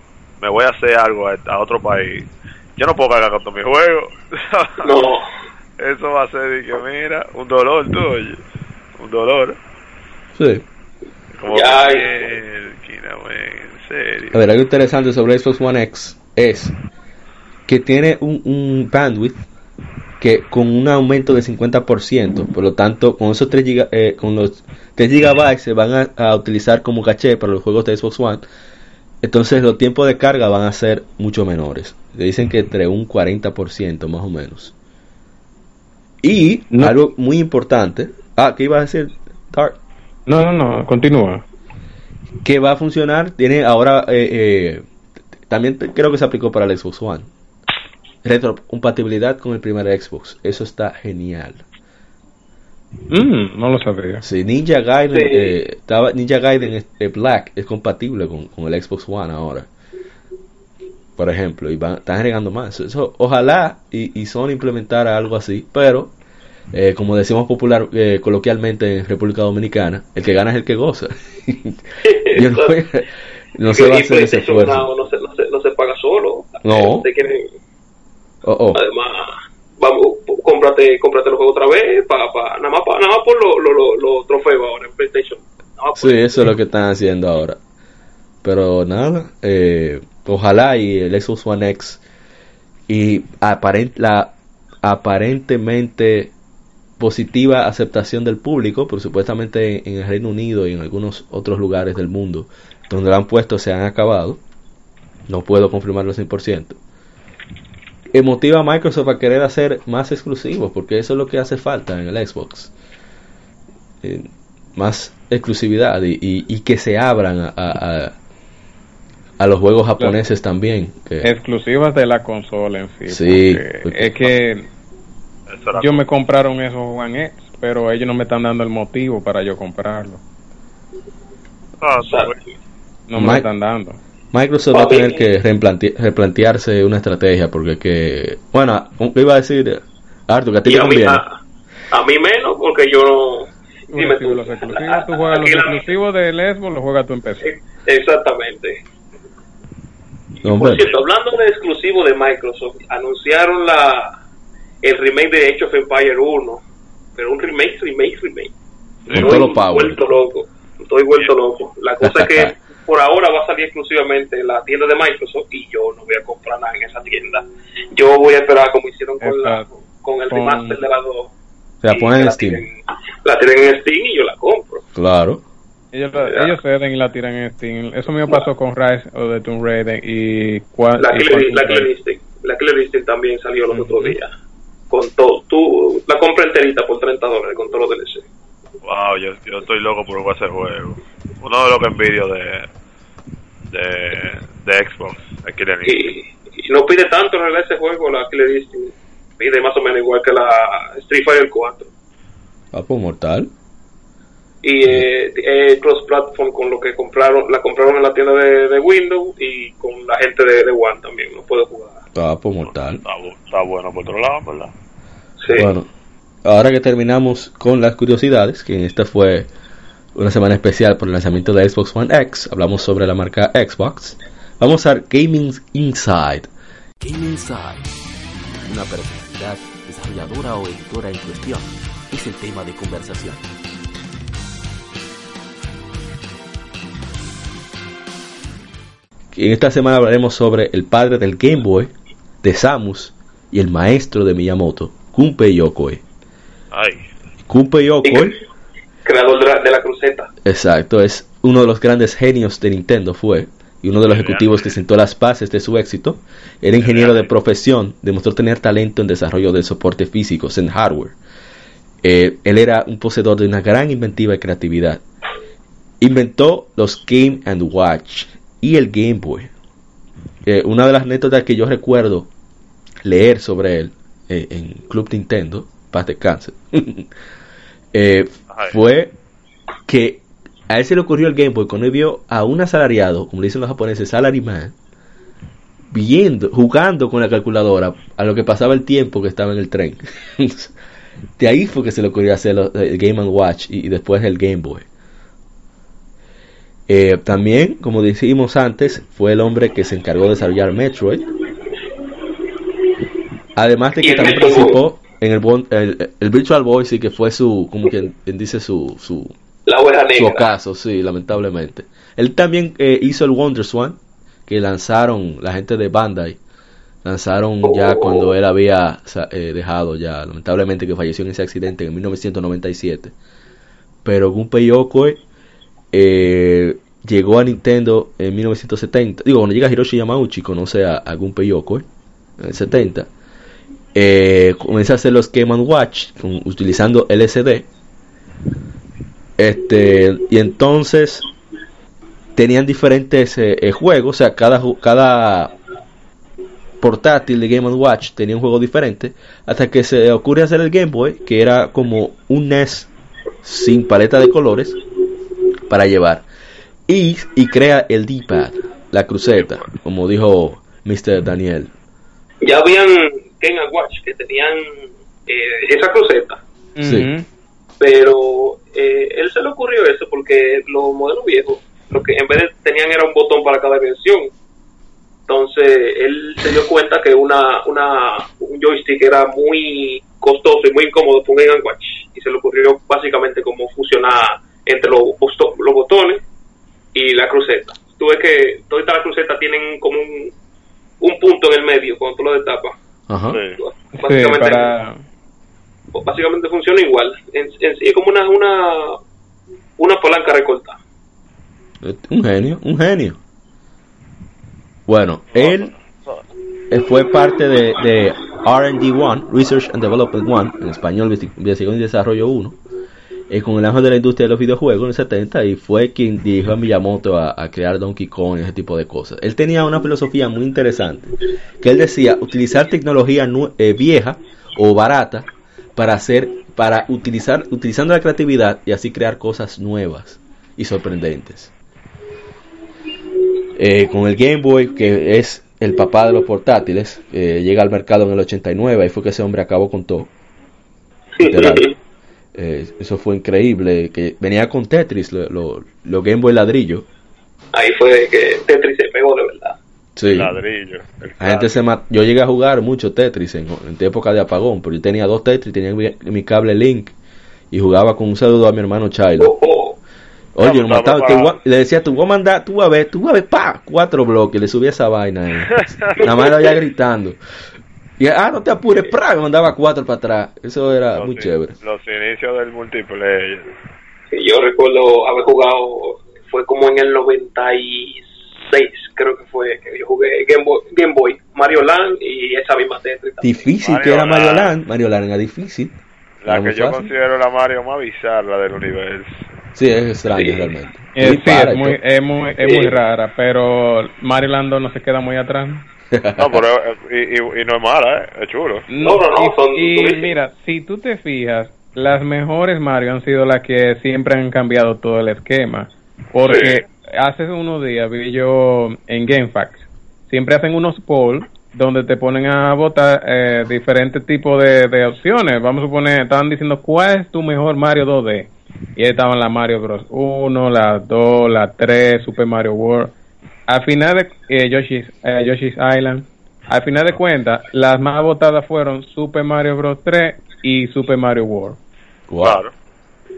me voy a hacer algo a, a otro país. Yo no puedo cargar con todo mi juego. No, Eso va a ser, de que mira, un dolor tuyo. Un dolor. sí. Como Ya, que, y- mierda, güey, en serio. A ver, algo interesante sobre Xbox One X es que tiene un, un bandwidth que con un aumento de 50%, por lo tanto, con esos 3 giga- eh, con los 3 gigabytes se van a, a utilizar como caché para los juegos de Xbox One. Entonces los tiempos de carga van a ser mucho menores. Le dicen que entre un 40% más o menos. Y No. algo muy importante, ah, ¿qué iba a decir? Tart? No, no, no, continúa. que va a funcionar. Tiene ahora, eh, eh, también creo que se aplicó para el Xbox One. Retrocompatibilidad con el primer Xbox. Eso está genial. Mm, no lo sabía. Si Ninja Gaiden, Sí. eh, estaba, Ninja Gaiden eh, Black es compatible con, con el Xbox One ahora. Por ejemplo, y van, están agregando más. Eso, ojalá y, y Sony implementara algo así, pero eh, como decimos popular eh, coloquialmente en República Dominicana, el que gana es el que goza. Yo no, se va a hacer ese esfuerzo. No se, no, se, no se paga solo. No. Usted quiere- Oh, oh. además, vamos, cómprate, cómprate los juegos otra vez, pa, pa, nada más, pa, nada más por los lo, lo, lo trofeos ahora en PlayStation. Sí, eso es lo que están haciendo ahora. Pero nada, eh, ojalá y el Xbox One X y aparent, la aparentemente positiva aceptación del público, pero supuestamente en el Reino Unido y en algunos otros lugares del mundo donde lo han puesto se han acabado. No puedo confirmarlo 100%. Motiva a Microsoft a querer hacer más exclusivos, porque eso es lo que hace falta en el Xbox. Eh, más exclusividad y, y, que se abran a, a, a los juegos japoneses también. Que... Exclusivas de la consola en sí. Sí. Es que yo me compraron esos One X, pero ellos no me están dando el motivo para yo comprarlo. Ah, no me están dando. Microsoft va a tener que replantearse una estrategia porque que bueno iba a decir Arthur que a ti a, mí, a, mí menos porque yo no los exclusivos, tú juegas los exclusivos de Lesbo, los juegas tú en PC. Exactamente. Por cierto, hablando de exclusivo de Microsoft, anunciaron la el remake de Age of Empire 1, pero un remake, remake, remake. Estoy vuelto loco, estoy vuelto loco. La cosa es que por ahora va a salir exclusivamente en la tienda de Microsoft y yo no voy a comprar nada en esa tienda. Yo voy a esperar como hicieron con, la, con el remaster de la 2 la ponen en Steam. la tienen en Steam y yo la compro. Claro. Ellos, ellos ceden y la tiran en Steam. Eso me pasó con Rise o de Tomb Raider y La Killer, la Killer también salió los otros días. Con todo. Tú la compra enterita por 30 dólares con todos los DLC. Wow, yo, yo estoy loco por jugar ese juego. Uno de los que envidio de, de, de Xbox, el Killer y, y, no pide tanto en ese juego, la Killer Instinct mide más o menos igual que la Street Fighter 4. Ah, pues mortal. Y eh, eh, cross platform con lo que compraron, la compraron en la tienda de, Windows y con la gente de, de One también, no puede jugar. Ah, pues mortal. Está, bueno por otro lado, ¿verdad? Sí. Bueno, ahora que terminamos con las curiosidades, que esta fue una semana especial por el lanzamiento de Xbox One X, hablamos sobre la marca Xbox. Vamos a Gaming Inside. Gaming Inside, una desarrolladora o editora en cuestión, es el tema de conversación. En esta semana hablaremos sobre el padre del Game Boy, de Samus, y el maestro de Miyamoto, Kunpei Yokoi. Ay. Kunpei Yokoi, creador de la, cruceta. Exacto, es uno de los grandes genios de Nintendo, fue y uno de los ejecutivos que sentó las bases de su éxito, era ingeniero de profesión, demostró tener talento en desarrollo de soporte físicos en hardware. Eh, él era un poseedor de una gran inventiva y creatividad. Inventó los Game and Watch y el Game Boy. Eh, una de las anécdotas que yo recuerdo leer sobre él eh, en Club Nintendo, paz de cáncer, fue que a él se le ocurrió el Game Boy cuando él vio a un asalariado, como le dicen los japoneses, salaryman, viendo, jugando con la calculadora a lo que pasaba el tiempo que estaba en el tren. de ahí fue que se le ocurrió hacer el Game Watch y, después el Game Boy. Eh, también, como dijimos antes, fue el hombre que se encargó de desarrollar Metroid. Además de que también participó en el, el, Virtual Boy, sí que fue su, como quien dice, su, su la. Su caso, sí, lamentablemente. Él también eh, hizo el Wonder Swan, que lanzaron la gente de Bandai. Lanzaron ya oh. cuando él había eh, dejado ya, lamentablemente que falleció en ese accidente en 1997. Pero Gunpei Yokoi eh, llegó a Nintendo en 1970. Digo, cuando llega Hiroshi Yamauchi, conoce a, a Gunpei Yokoi en el 70. Eh, comienza a hacer los Game Watch utilizando LCD este, y entonces tenían diferentes eh, eh, juegos, o sea, cada, cada portátil de Game Watch tenía un juego diferente, hasta que se ocurre hacer el Game Boy, que era como un NES sin paleta de colores para llevar. Y, y crea el D-pad, la cruceta, como dijo Mr. Daniel. Ya habían Game Watch que tenían eh, esa cruceta. Sí pero eh, él se le ocurrió eso porque los modelos viejos, lo que en vez de tenían era un botón para cada versión. Entonces él se dio cuenta que una, una un joystick era muy costoso y muy incómodo con Game Watch y se le ocurrió básicamente cómo fusionar entre los, los botones y la cruceta. Tuve que todas estas crucetas tienen como un, un punto en el medio cuando tú lo destapas. Ajá. Básicamente, para básicamente funciona igual. es como una, una, una palanca recortada. Un genio, un genio. Bueno, él eh, fue parte de, de R&D 1, Research and Development 1, en español Investigación y Desarrollo 1, eh, con el ángel de la industria de los videojuegos en el 70 y fue quien dirigió a Miyamoto a, crear Donkey Kong y ese tipo de cosas. Él tenía una filosofía muy interesante, que él decía utilizar tecnología eh, vieja o barata para hacer, para utilizar, utilizando la creatividad y así crear cosas nuevas y sorprendentes. Eh, con el Game Boy, que es el papá de los portátiles, llega al mercado en el 89 y fue que ese hombre acabó con todo. Eh, eso fue increíble, que venía con Tetris, lo, lo, Game Boy ladrillo. Ahí fue que Tetris se pegó de verdad. Sí. Ladrillo. La gente se yo llegué a jugar mucho Tetris en, época de apagón, pero yo tenía dos Tetris, tenía mi, cable Link y jugaba con un saludo a mi hermano Chilo. Oh, oh. Oye, le decía, tú vas a mandar, tú a ver, tú vas a ver, pa, cuatro bloques, le subía esa vaina. Nada más lo gritando. Y, ah, no te apures, pra, me mandaba cuatro para atrás. Eso era muy chévere. Los inicios del multiplayer. Sí, yo recuerdo haber jugado, fue como en el 96, creo que fue, que yo jugué Game Boy, Game Boy Mario Land y esa misma Tetris. Difícil que era Mario Land. Mario Land era difícil. La que yo considero la Mario más bizarra del universo. Sí, es extraño realmente. Eh, sí, es muy, es muy, es muy rara, pero Mario Land no se queda muy atrás. No, pero y, y, no es mala, ¿eh? es chulo. No, no, no. y, mira, si tú te fijas, las mejores Mario han sido las que siempre han cambiado todo el esquema. Porque hace unos días vi yo en GameFAQs, siempre hacen unos polls donde te ponen a votar eh, diferentes tipos de, de, opciones. Vamos a suponer, estaban diciendo cuál es tu mejor Mario 2D. Y ahí estaban la Mario Bros. 1, la 2, la 3, Super Mario World al final de eh, Yoshi's, eh, Yoshi's Island, al final de cuentas, las más votadas fueron Super Mario Bros. 3 y Super Mario World. Claro.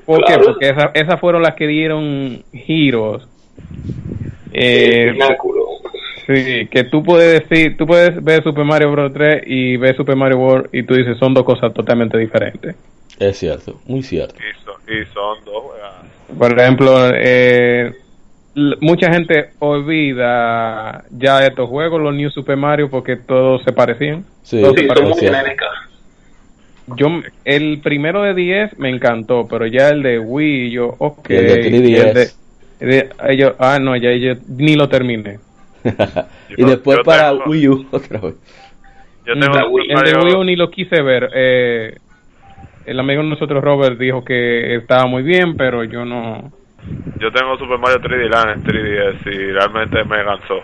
¿Por qué? Porque esas fueron las que dieron giros. Eh, sí, que tú puedes decir, tú puedes ver Super Mario Bros. 3 y ver Super Mario World y tú dices son dos cosas totalmente diferentes. Es cierto, muy cierto. Y son, dos. Por ejemplo, eh, mucha gente olvida ya estos juegos, los New Super Mario, porque todos se parecían. Sí, Yo, el primero de 10 me encantó, pero ya el de Wii, yo, ok. El de ah, no, ya yo ni lo terminé. y después para Wii U, otra vez. Yo tengo el de Wii U ni lo quise ver. Eh, el amigo de nosotros, Robert, dijo que estaba muy bien, pero yo no yo tengo Super Mario 3D Land en 3DS y realmente me cansó.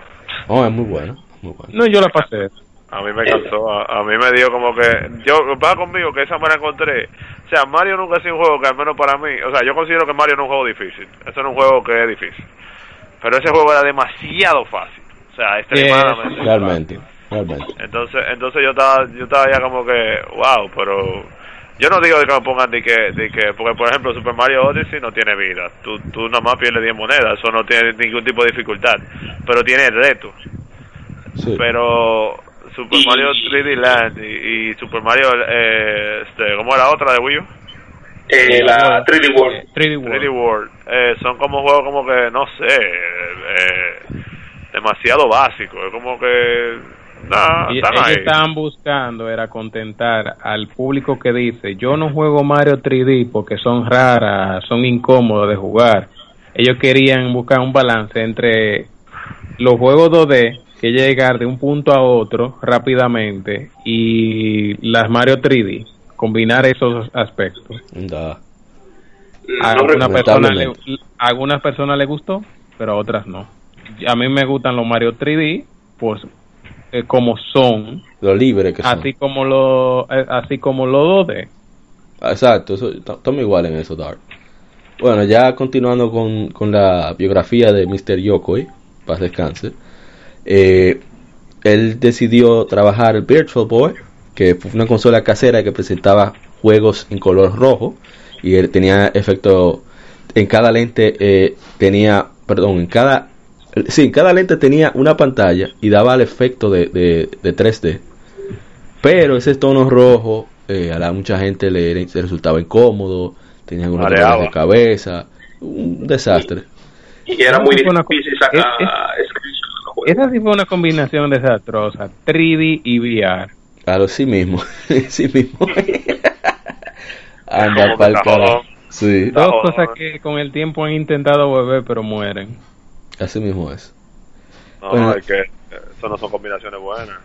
Oh, es muy bueno, muy bueno. No, yo la pasé. A mí me cansó, a, mí me dio como que, yo, va conmigo que esa me la encontré. O sea, Mario nunca ha sido un juego que al menos para mí, o sea, yo considero que Mario no es un juego difícil. Eso no es un juego que es difícil. Pero ese juego era demasiado fácil. O sea, extremadamente. realmente, realmente. Entonces, entonces yo estaba, yo estaba ya como que, wow, pero yo no digo de que me pongan de que, de que, porque por ejemplo Super Mario Odyssey no tiene vida, tú, tú nomás pierdes 10 monedas, eso no tiene ningún tipo de dificultad, pero tiene reto. Pero Super Mario 3D Land y, Super Mario, eh, este, ¿cómo era la otra de Wii U? Eh, la 3D World. 3D World, 3D World. Eh, son como juegos como que, no sé, eh, demasiado básicos, es como que y ellos estaban buscando era contentar al público que dice, yo no juego Mario 3D porque son raras, son incómodos de jugar. Ellos querían buscar un balance entre los juegos 2D que llegar de un punto a otro rápidamente y las Mario 3D, combinar esos aspectos. A algunas personas le, algunas personas les gustó, pero a otras no. A mí me gustan los Mario 3D por eh, como son. Lo libre que son. Así como lo, eh, así como lo 2D. Exacto, estamos igual en eso, Dark. Bueno, ya continuando con, con la biografía de Mr. Yokoi, paz descanse. Eh, él decidió trabajar el Virtual Boy, que fue una consola casera que presentaba juegos en color rojo y él tenía efecto en cada lente tenía perdón en cada Sí, cada lente tenía una pantalla y daba el efecto de, de, 3D. Pero ese tono rojo eh, a la mucha gente le, resultaba incómodo, tenía algunos dolores de cabeza, un desastre. Y, era muy difícil sacar esa sí fue una combinación desastrosa, 3D y VR. Claro, sí mismo, sí mismo. Anda carajo. Sí. Dos cosas que con el tiempo han intentado volver, pero mueren. Así mismo es. No, bueno, es que eso no son combinaciones buenas.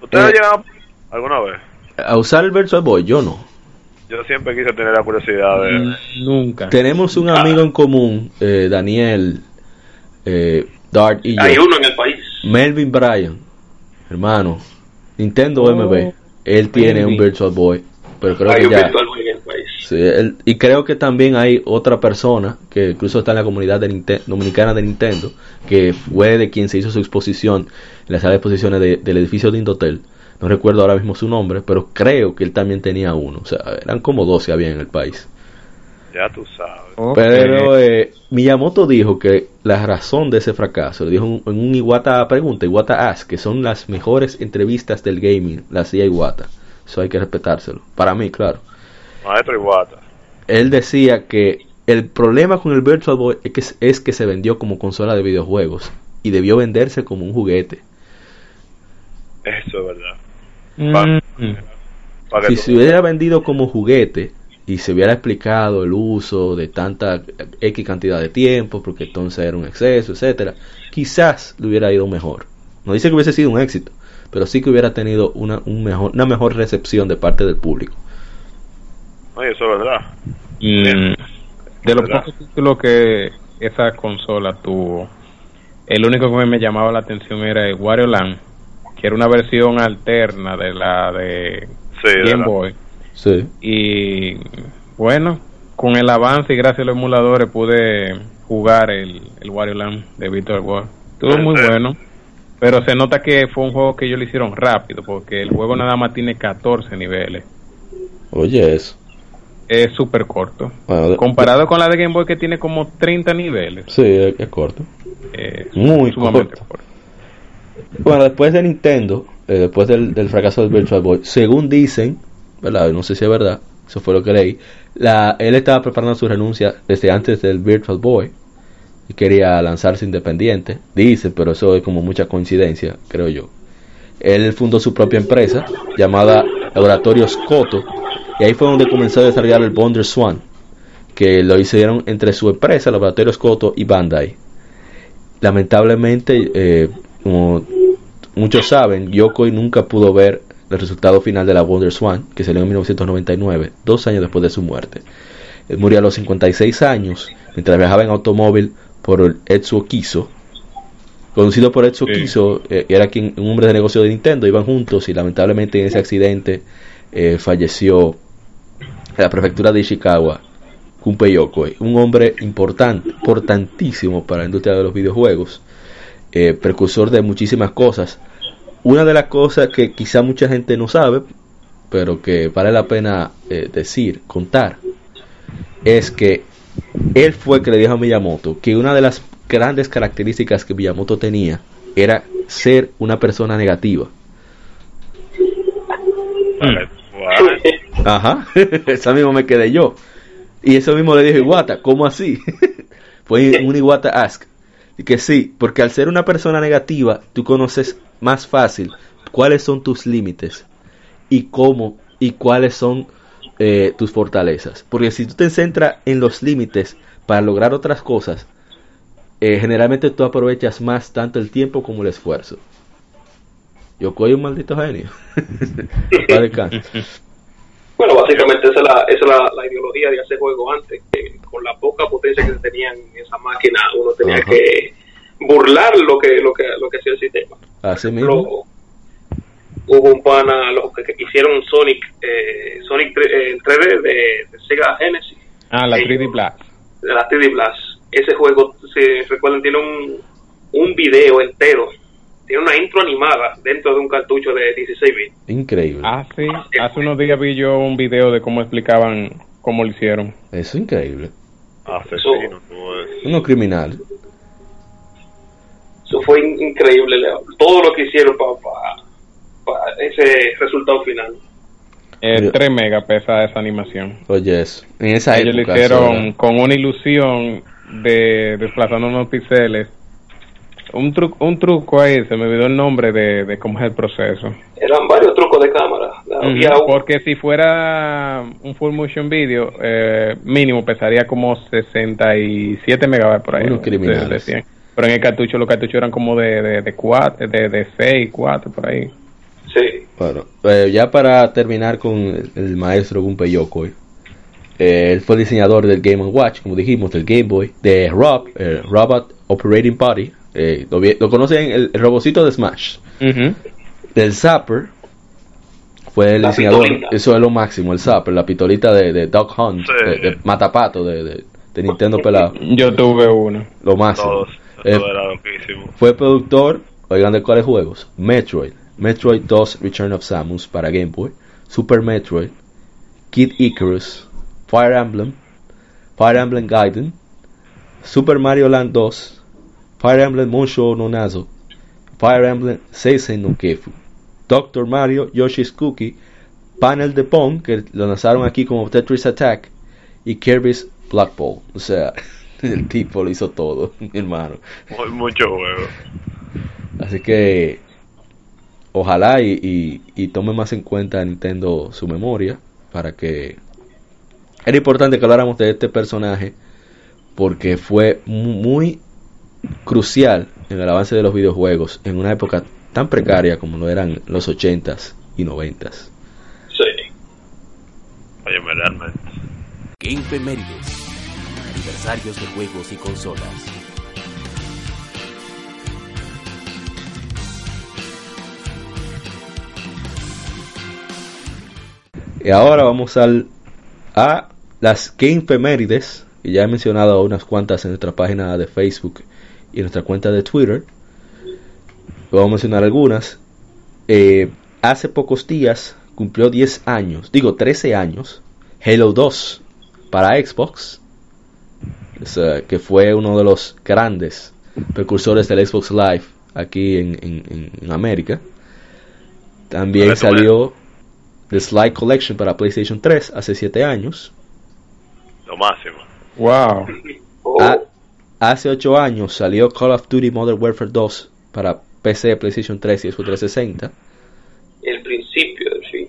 ¿Ustedes han llegado alguna vez? A usar el Virtual Boy, yo no. Yo siempre quise tener la curiosidad de... Mm, nunca. Tenemos un amigo en común, eh, Daniel eh, Dart y yo. Hay uno en el país. Melvin Bryan, hermano, Nintendo oh, MB. Él tiene un Virtual Boy, pero creo hay que un ya... Virtual Boy. Sí, él, y creo que también hay otra persona que incluso está en la comunidad de dominicana de Nintendo, que fue de quien se hizo su exposición en la sala de exposiciones de, del edificio de Indotel no recuerdo ahora mismo su nombre, pero creo que él también tenía uno. O sea, eran como 12 había en el país. Ya tú sabes. Pero eh, Miyamoto dijo que la razón de ese fracaso, lo dijo en un Iwata Pregunta, Iwata Ask, que son las mejores entrevistas del gaming, las hacía Iwata. Eso hay que respetárselo. Para mí, claro. Maestro Iwata. Él decía que el problema con el Virtual Boy es que, es que se vendió como consola de videojuegos y debió venderse como un juguete. Eso es verdad. Mm. si se hubiera vendido como juguete y se hubiera explicado el uso de tanta X cantidad de tiempo, porque entonces era un exceso, etcétera, quizás le hubiera ido mejor. No dice que hubiese sido un éxito, pero sí que hubiera tenido una, un mejor, una mejor recepción de parte del público. Oye, eso es verdad. de los pocos títulos que esa consola tuvo, el único que me llamaba la atención era el Wario Land que era una versión alterna de la de Game Boy. Sí. Y bueno, con el avance y gracias a los emuladores pude jugar el, el Wario Land de Virtual Boy. Estuvo muy bueno, pero se nota que fue un juego que ellos lo hicieron rápido, porque el juego nada más tiene 14 niveles. Oye, eso. Es súper corto. Comparado con la de Game Boy que tiene como 30 niveles. Sí, es, corto. muy corto. Bueno, después de Nintendo, eh, después del, fracaso del Virtual Boy, según dicen, ¿verdad? No sé si es verdad, eso fue lo que leí. La, él estaba preparando su renuncia desde antes del Virtual Boy y quería lanzarse independiente. Dice, pero eso es como mucha coincidencia, creo yo. Él fundó su propia empresa llamada Laboratorios Coto y ahí fue donde comenzó a desarrollar el Bonder Swan, que lo hicieron entre su empresa, Laboratorios Coto y Bandai. Lamentablemente, eh, como muchos saben, Yokoi nunca pudo ver el resultado final de la Wonder Swan, que salió en 1999, dos años después de su muerte. Él murió a los 56 años mientras viajaba en automóvil por el Etsuo Kiso. Conocido por Etsuo Kiso, eh, era quien, un hombre de negocio de Nintendo, iban juntos y lamentablemente en ese accidente eh, falleció la prefectura de Ishikawa, Kunpei un hombre importante, importantísimo para la industria de los videojuegos eh, precursor de muchísimas cosas. Una de las cosas que quizá mucha gente no sabe, pero que vale la pena eh, decir, contar, es que él fue que le dijo a Miyamoto que una de las grandes características que Miyamoto tenía era ser una persona negativa. Ajá, esa mismo me quedé yo. Y eso mismo le dije Iwata, ¿cómo así? Fue un Iwata Ask que sí, porque al ser una persona negativa, tú conoces más fácil cuáles son tus límites y cómo y cuáles son eh, tus fortalezas. Porque si tú te centras en los límites para lograr otras cosas, eh, generalmente tú aprovechas más tanto el tiempo como el esfuerzo. Yo cojo un maldito genio. bueno, básicamente esa es, la, esa es la, ideología de hacer juego antes. Que con la poca potencia que se tenía en esa máquina, uno tenía que burlar lo que lo que lo que hacía el sistema. Así mismo. hubo un pana los que, hicieron Sonic eh, Sonic 3D eh, de, Sega Genesis. Ah, la 3D Blast. La 3D Blast. Ese juego, si recuerdan, tiene un, un video entero tiene una intro animada dentro de un cartucho de 16 bits. Increíble. Ah, sí. Hace unos días vi yo un video de cómo explicaban cómo lo hicieron. Eso es increíble. Asesino, Uno criminal. Eso fue increíble, todo lo que hicieron para ese resultado final. Eh, 3 megas pesa esa animación. Oye, eso. En esa Ellos lo hicieron con una ilusión de desplazando unos píxeles un, truco, un truco ahí, se me olvidó el nombre de, de cómo es el proceso. Eran varios trucos de cámara. porque si fuera un full motion video, eh, mínimo pesaría como 67 megabytes por ahí. Pero en el cartucho, los cartuchos eran como de, de, de, cuatro, de, de 6, 4, por ahí. Sí. Bueno, eh, ya para terminar con el, maestro Gunpei Yokoi. Eh, él fue diseñador del Game Watch, como dijimos, del Game Boy, de Rob, el Robot Operating Party, eh, lo, conocen el, el, robocito de Smash. Del Zapper, fue el diseñador, eso es lo máximo, el Zapper, la pistolita de, de Dog Hunt, de, Matapato, de, de, Nintendo pelado. Yo tuve uno. Lo máximo. Eh, fue productor, oigan de cuáles juegos, Metroid, Metroid 2 Return of Samus para Game Boy, Super Metroid, Kid Icarus, Fire Emblem, Fire Emblem Gaiden, Super Mario Land 2, Fire Emblem Musho no Nazo, Fire Emblem Seisen no Kefu, Doctor Mario Yoshi's Cookie, Panel de Pong, que lo lanzaron aquí como Tetris Attack, y Kirby's Black Ball. O sea, el tipo lo hizo todo, mi hermano. mucho juego. Así que ojalá y, y, tome más en cuenta Nintendo su memoria para que era importante que habláramos de este personaje porque fue muy crucial en el avance de los videojuegos en una época tan precaria como lo eran los 80s y 90s. Sí. Oye, realmente. Game Femérides. Aniversarios de juegos y consolas. Y ahora vamos al, a las Game Femérides, y ya he mencionado unas cuantas en nuestra página de Facebook y nuestra cuenta de Twitter. Vamos a mencionar algunas. Eh, hace pocos días cumplió 10 años, digo 13 años, Halo 2 para Xbox, que fue uno de los grandes precursores del Xbox Live aquí en, en, América. También salió The Slide Collection para PlayStation 3 hace 7 años. Lo máximo. Wow. Oh. Hace 8 años salió Call of Duty Modern Warfare 2 para PC, PlayStation 3 y Xbox 360. El principio del fin.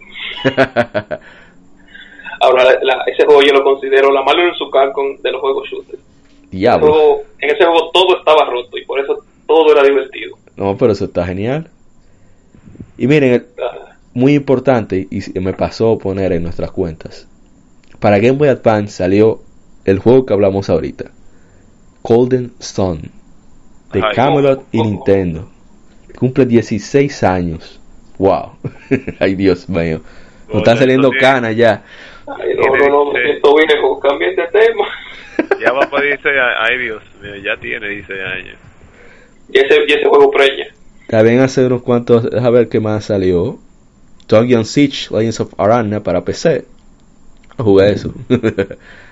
Ahora, ese juego yo lo considero la mano en su con de los juegos shooters. Diablo. en ese juego todo estaba roto y por eso todo era divertido. No, pero eso está genial. Y miren, muy importante, y me pasó poner en nuestras cuentas. Para Game Boy Advance salió el juego que hablamos ahorita. Golden Sun de Camelot y Nintendo. Cumple 16 años. Wow. Ay, Dios mío. Nos están saliendo canas ya. Ay, no, no, no, me siento viejo. Cambien de tema. Ya va a dice, ay Dios mío, ya tiene 16 años. Y ese, y ese juego preña. También hace unos cuantos, a ver qué más salió. Tonguian Siege Legends of Arana para PC. Jugué eso.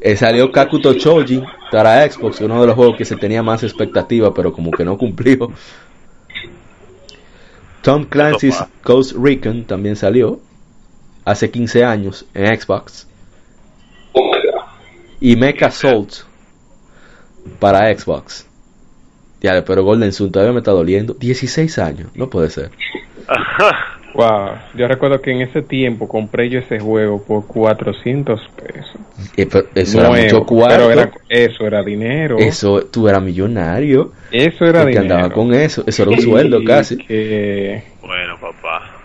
Eh, salió Kakuto Choji para Xbox, uno de los juegos que se tenía más expectativa, pero como que no cumplió. Tom Clancy's Ghost Recon también salió hace 15 años en Xbox. Y Mecha Assault para Xbox. Ya, pero Golden Sun todavía me está doliendo. 16 años, no puede ser. Wow, yo recuerdo que en ese tiempo compré yo ese juego por 400 pesos. eso era mucho cuarto. eso era dinero. Eso, tú eras millonario. Eso era dinero. que andaba con eso. Eso era un sueldo casi. Bueno, papá.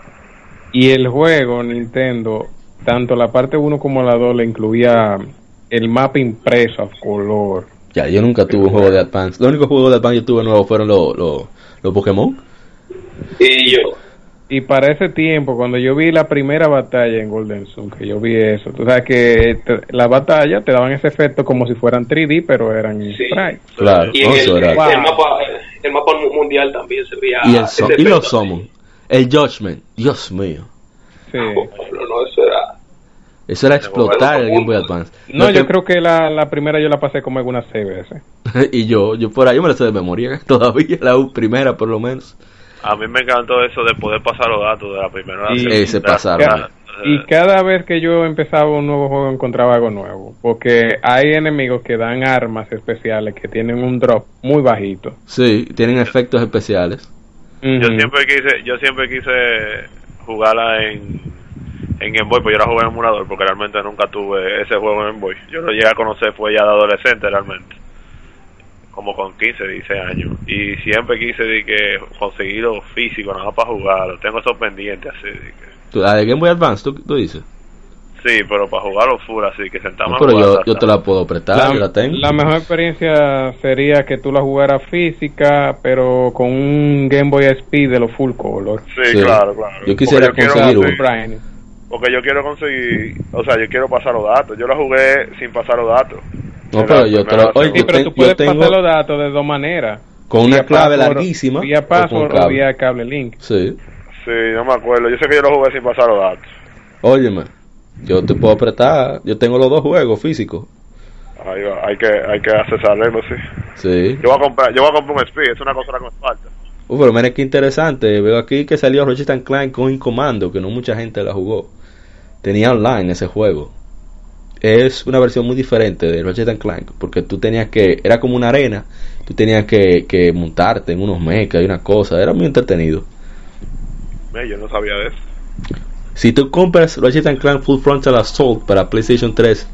Y el juego, Nintendo, tanto la parte 1 como la 2 le incluía el mapa impreso a color. Ya, yo nunca tuve un juego de Advance. Los únicos juegos de Advance que yo tuve nuevos fueron los, los, los Pokémon. Y yo y para ese tiempo, cuando yo vi la primera batalla en Golden Sun, que yo vi eso, tú sabes que la batalla te daban ese efecto como si fueran 3D, pero eran sí. Claro, y el, el, mapa, el, mapa, mundial también se veía. Y, el y los Summon, el Judgment, Dios mío. Sí. No, no, eso era. Eso era explotar el Game Boy Advance. No, yo creo que la, la primera yo la pasé como algunas seis veces. y yo, yo por ahí me la sé de memoria todavía, la primera por lo menos. A mí me encantó eso de poder pasar los datos de la primera y ese pasaron. Y cada vez que yo empezaba un nuevo juego encontraba algo nuevo, porque hay enemigos que dan armas especiales que tienen un drop muy bajito. Sí, tienen efectos especiales. Yo siempre quise, yo siempre quise jugarla en, en Game Boy, pues yo la jugué en emulador porque realmente nunca tuve ese juego en Game Boy. Yo lo llegué a conocer fue ya de adolescente realmente, como con 15, 16 años. Y siempre quise de que conseguirlo físico, nada más para jugarlo. Tengo esos pendientes así. De que... ¿La de Game Boy Advance tú, tú dices? Sí, pero para jugarlo full así, que sentamos no, pero yo, yo, te la puedo prestar, la, la tengo. La mejor experiencia sería que tú la jugaras física, pero con un Game Boy SP de los full color. Sí, sí. claro, claro. Yo quisiera Porque conseguir uno. Porque yo quiero conseguir, o sea, yo quiero pasar los datos. Yo la jugué sin pasar los datos. No, pero yo te lo, oye, Sí, pero yo tú puedes tengo pasar los datos de dos maneras. con una Vía clave password- larguísima Vía o con password o cable. vía cable link. Sí. Sí, no me acuerdo. Yo sé que yo lo jugué sin pasar los datos. Óyeme, yo te puedo prestar, yo tengo los dos juegos físicos. Ahí va, hay que, hay que accesarlo, sí. Sí. Yo voy a comprar, yo voy a comprar un Speed, es una consola que me falta. Uh, pero mira qué interesante. Veo aquí que salió and Clank con Commando, que no mucha gente la jugó. Tenía online ese juego. Es una versión muy diferente de Ratchet and Clank, porque tú tenías que, era como una arena, tú tenías que, que montarte en unos mechas y una cosa, era muy entretenido. Yo no sabía de eso. Si tú compras Ratchet and Clank Full Frontal Assault para PlayStation 3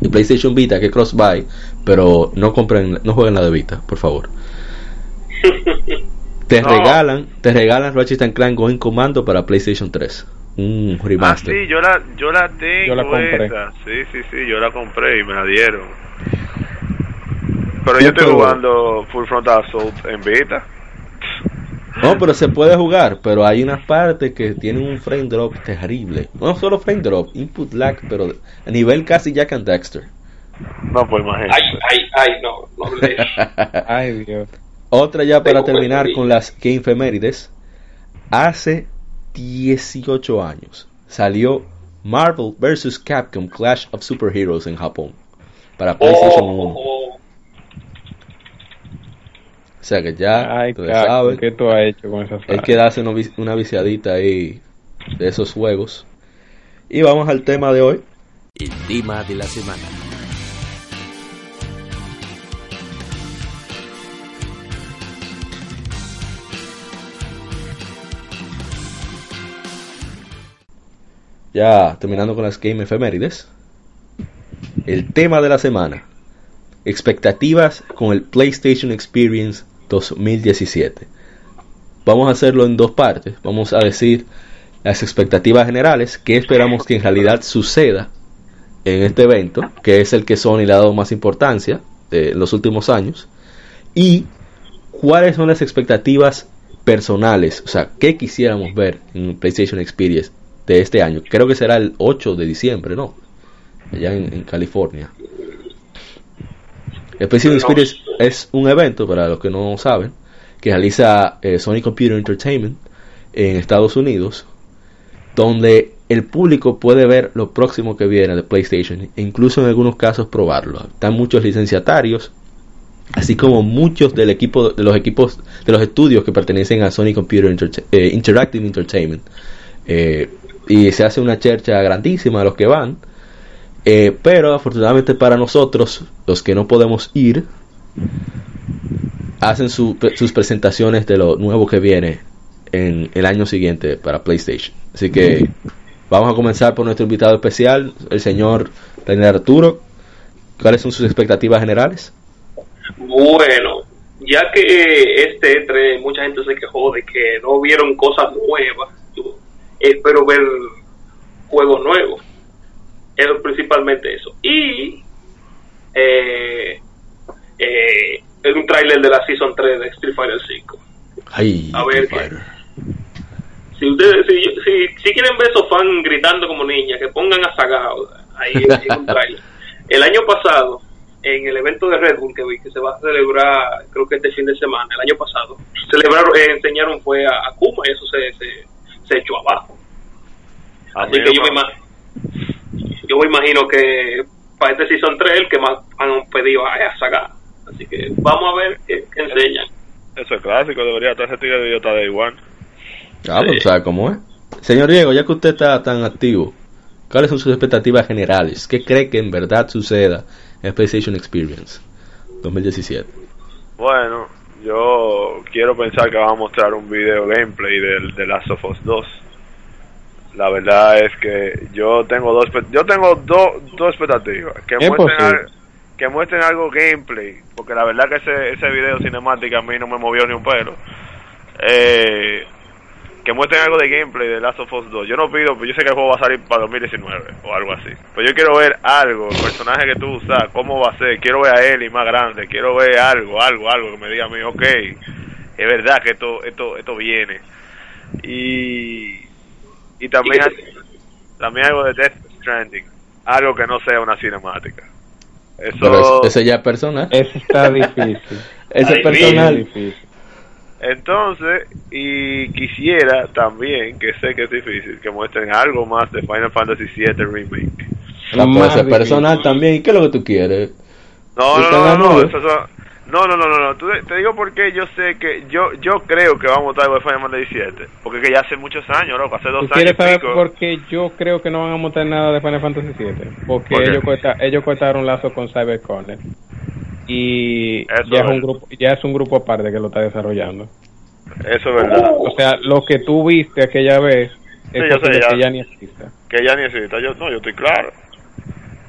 y PlayStation Vita, que es cross-buy, pero no compren, no jueguen la de Vita, por favor. Te No. regalan, te regalan Ratchet and Clank Going Commando para PlayStation 3. Un Ah, remaster. sí, yo la, yo la tengo Yo la compré. esa. Sí, sí, sí, yo la compré y me la dieron. Pero yo estoy pero- jugando Full Frontal Assault en Vita. No, pero se puede jugar, pero hay unas partes que tienen un frame drop terrible. No solo frame drop, input lag, pero a nivel casi Jack and Dexter. No, pues imagínate. Ay, ay, ay, no, no. Ay, Dios. Otra ya para Tengo terminar con las Game Femérides. Hace 18 años salió Marvel vs. Capcom Clash of Superheroes en Japón para PlayStation 1. Oh, oh, O sea que ya, Ay, Caco, saben, ¿qué tú has hecho con esa hay frase? que darse una viciadita ahí de esos juegos. Y vamos al tema de hoy. El tema de la semana. Ya terminando con las Game Efemérides. El tema de la semana. Expectativas con el PlayStation Experience 2017. Vamos a hacerlo en dos partes. Vamos a decir las expectativas generales, qué esperamos que en realidad suceda en este evento, que es el que Sony le ha dado más importancia eh, en los últimos años, y cuáles son las expectativas personales, o sea, qué quisiéramos ver en PlayStation Experience de este año. Creo que será el 8 de diciembre, ¿no? Allá en, en California. El PlayStation Experience es un evento, para los que no saben, que realiza eh, Sony Computer Entertainment en Estados Unidos, donde el público puede ver lo próximo que viene de PlayStation e incluso en algunos casos probarlo. Están muchos licenciatarios, así como muchos del equipo de los equipos de los estudios que pertenecen a Sony Computer Enterte- eh, Interactive Entertainment. Eh, y se hace una chercha grandísima a los que van. Eh, pero afortunadamente para nosotros, los que no podemos ir, hacen su- sus presentaciones de lo nuevo que viene en el año siguiente para PlayStation. Así que vamos a comenzar por nuestro invitado especial, el señor Daniel Arturo. ¿Cuáles son sus expectativas generales? Bueno, ya que este E3 mucha gente se quejó de que no vieron cosas nuevas, espero ver juegos nuevos. Es principalmente eso. Y eh, eh, es un tráiler de la Season 3 de Street Fighter 5. Ay, A ver, Fighter. Si ustedes, si, si, si quieren ver esos fans gritando como niñas, que pongan a Sagao ahí en un trailer. El año pasado, en el evento de Red Bull que vi, que se va a celebrar, creo que este fin de semana, el año pasado, celebraron, eh, enseñaron fue a, a Kuma y eso se, se, se echó abajo. Así que yo me, yo me imagino que para este Season 3 el que más han pedido es a Saga. Así que vamos a ver qué, qué enseñan. Eso es clásico, debería estar ese tigre de idiota de igual. Ah, pues, Sí. ¿sabes cómo es? Señor Diego, ya que usted está tan activo, ¿cuáles son sus expectativas generales? ¿Qué cree que en verdad suceda en PlayStation Experience 2017? Bueno, yo quiero pensar que van a mostrar un video gameplay del de Last of Us 2. La verdad es que yo tengo dos yo tengo dos dos expectativas que muestren que muestren algo gameplay, porque la verdad que ese ese video cinemático a mí no me movió ni un pelo. Eh, que muestren algo de gameplay de Last of Us 2. Yo no pido, pues yo sé que el juego va a salir para 2019 o algo así. Pero yo quiero ver algo, el personaje que tú usas, cómo va a ser. Quiero ver a Ellie más grande, quiero ver algo, algo, algo que me diga a mí, ok, es verdad que esto, esto, esto viene. Y, y también, también algo de Death Stranding, algo que no sea una cinemática. Eso, ese ya es personal. Eso está difícil. ese es personal. Difícil. Entonces, y quisiera también, que sé que es difícil, que muestren algo más de Final Fantasy VII Remake. La puede personal también, ¿y qué es lo que tú quieres? No, no, no, no, eso, eso, no, no, no, no, no, te digo porque yo sé que, yo yo creo que vamos a votar de Final Fantasy VII, porque que ya hace muchos años, loco, hace dos ¿Tú quieres años saber pico. porque yo creo que no van a montar nada de Final Fantasy VII? Porque ¿Por ellos, corta, ellos cortaron lazos con CyberConnect y ya es, un grupo ya es un grupo aparte que lo está desarrollando. Eso es verdad. O sea lo que tú viste aquella vez es que ya ni exista que ya ni exista yo no yo estoy claro.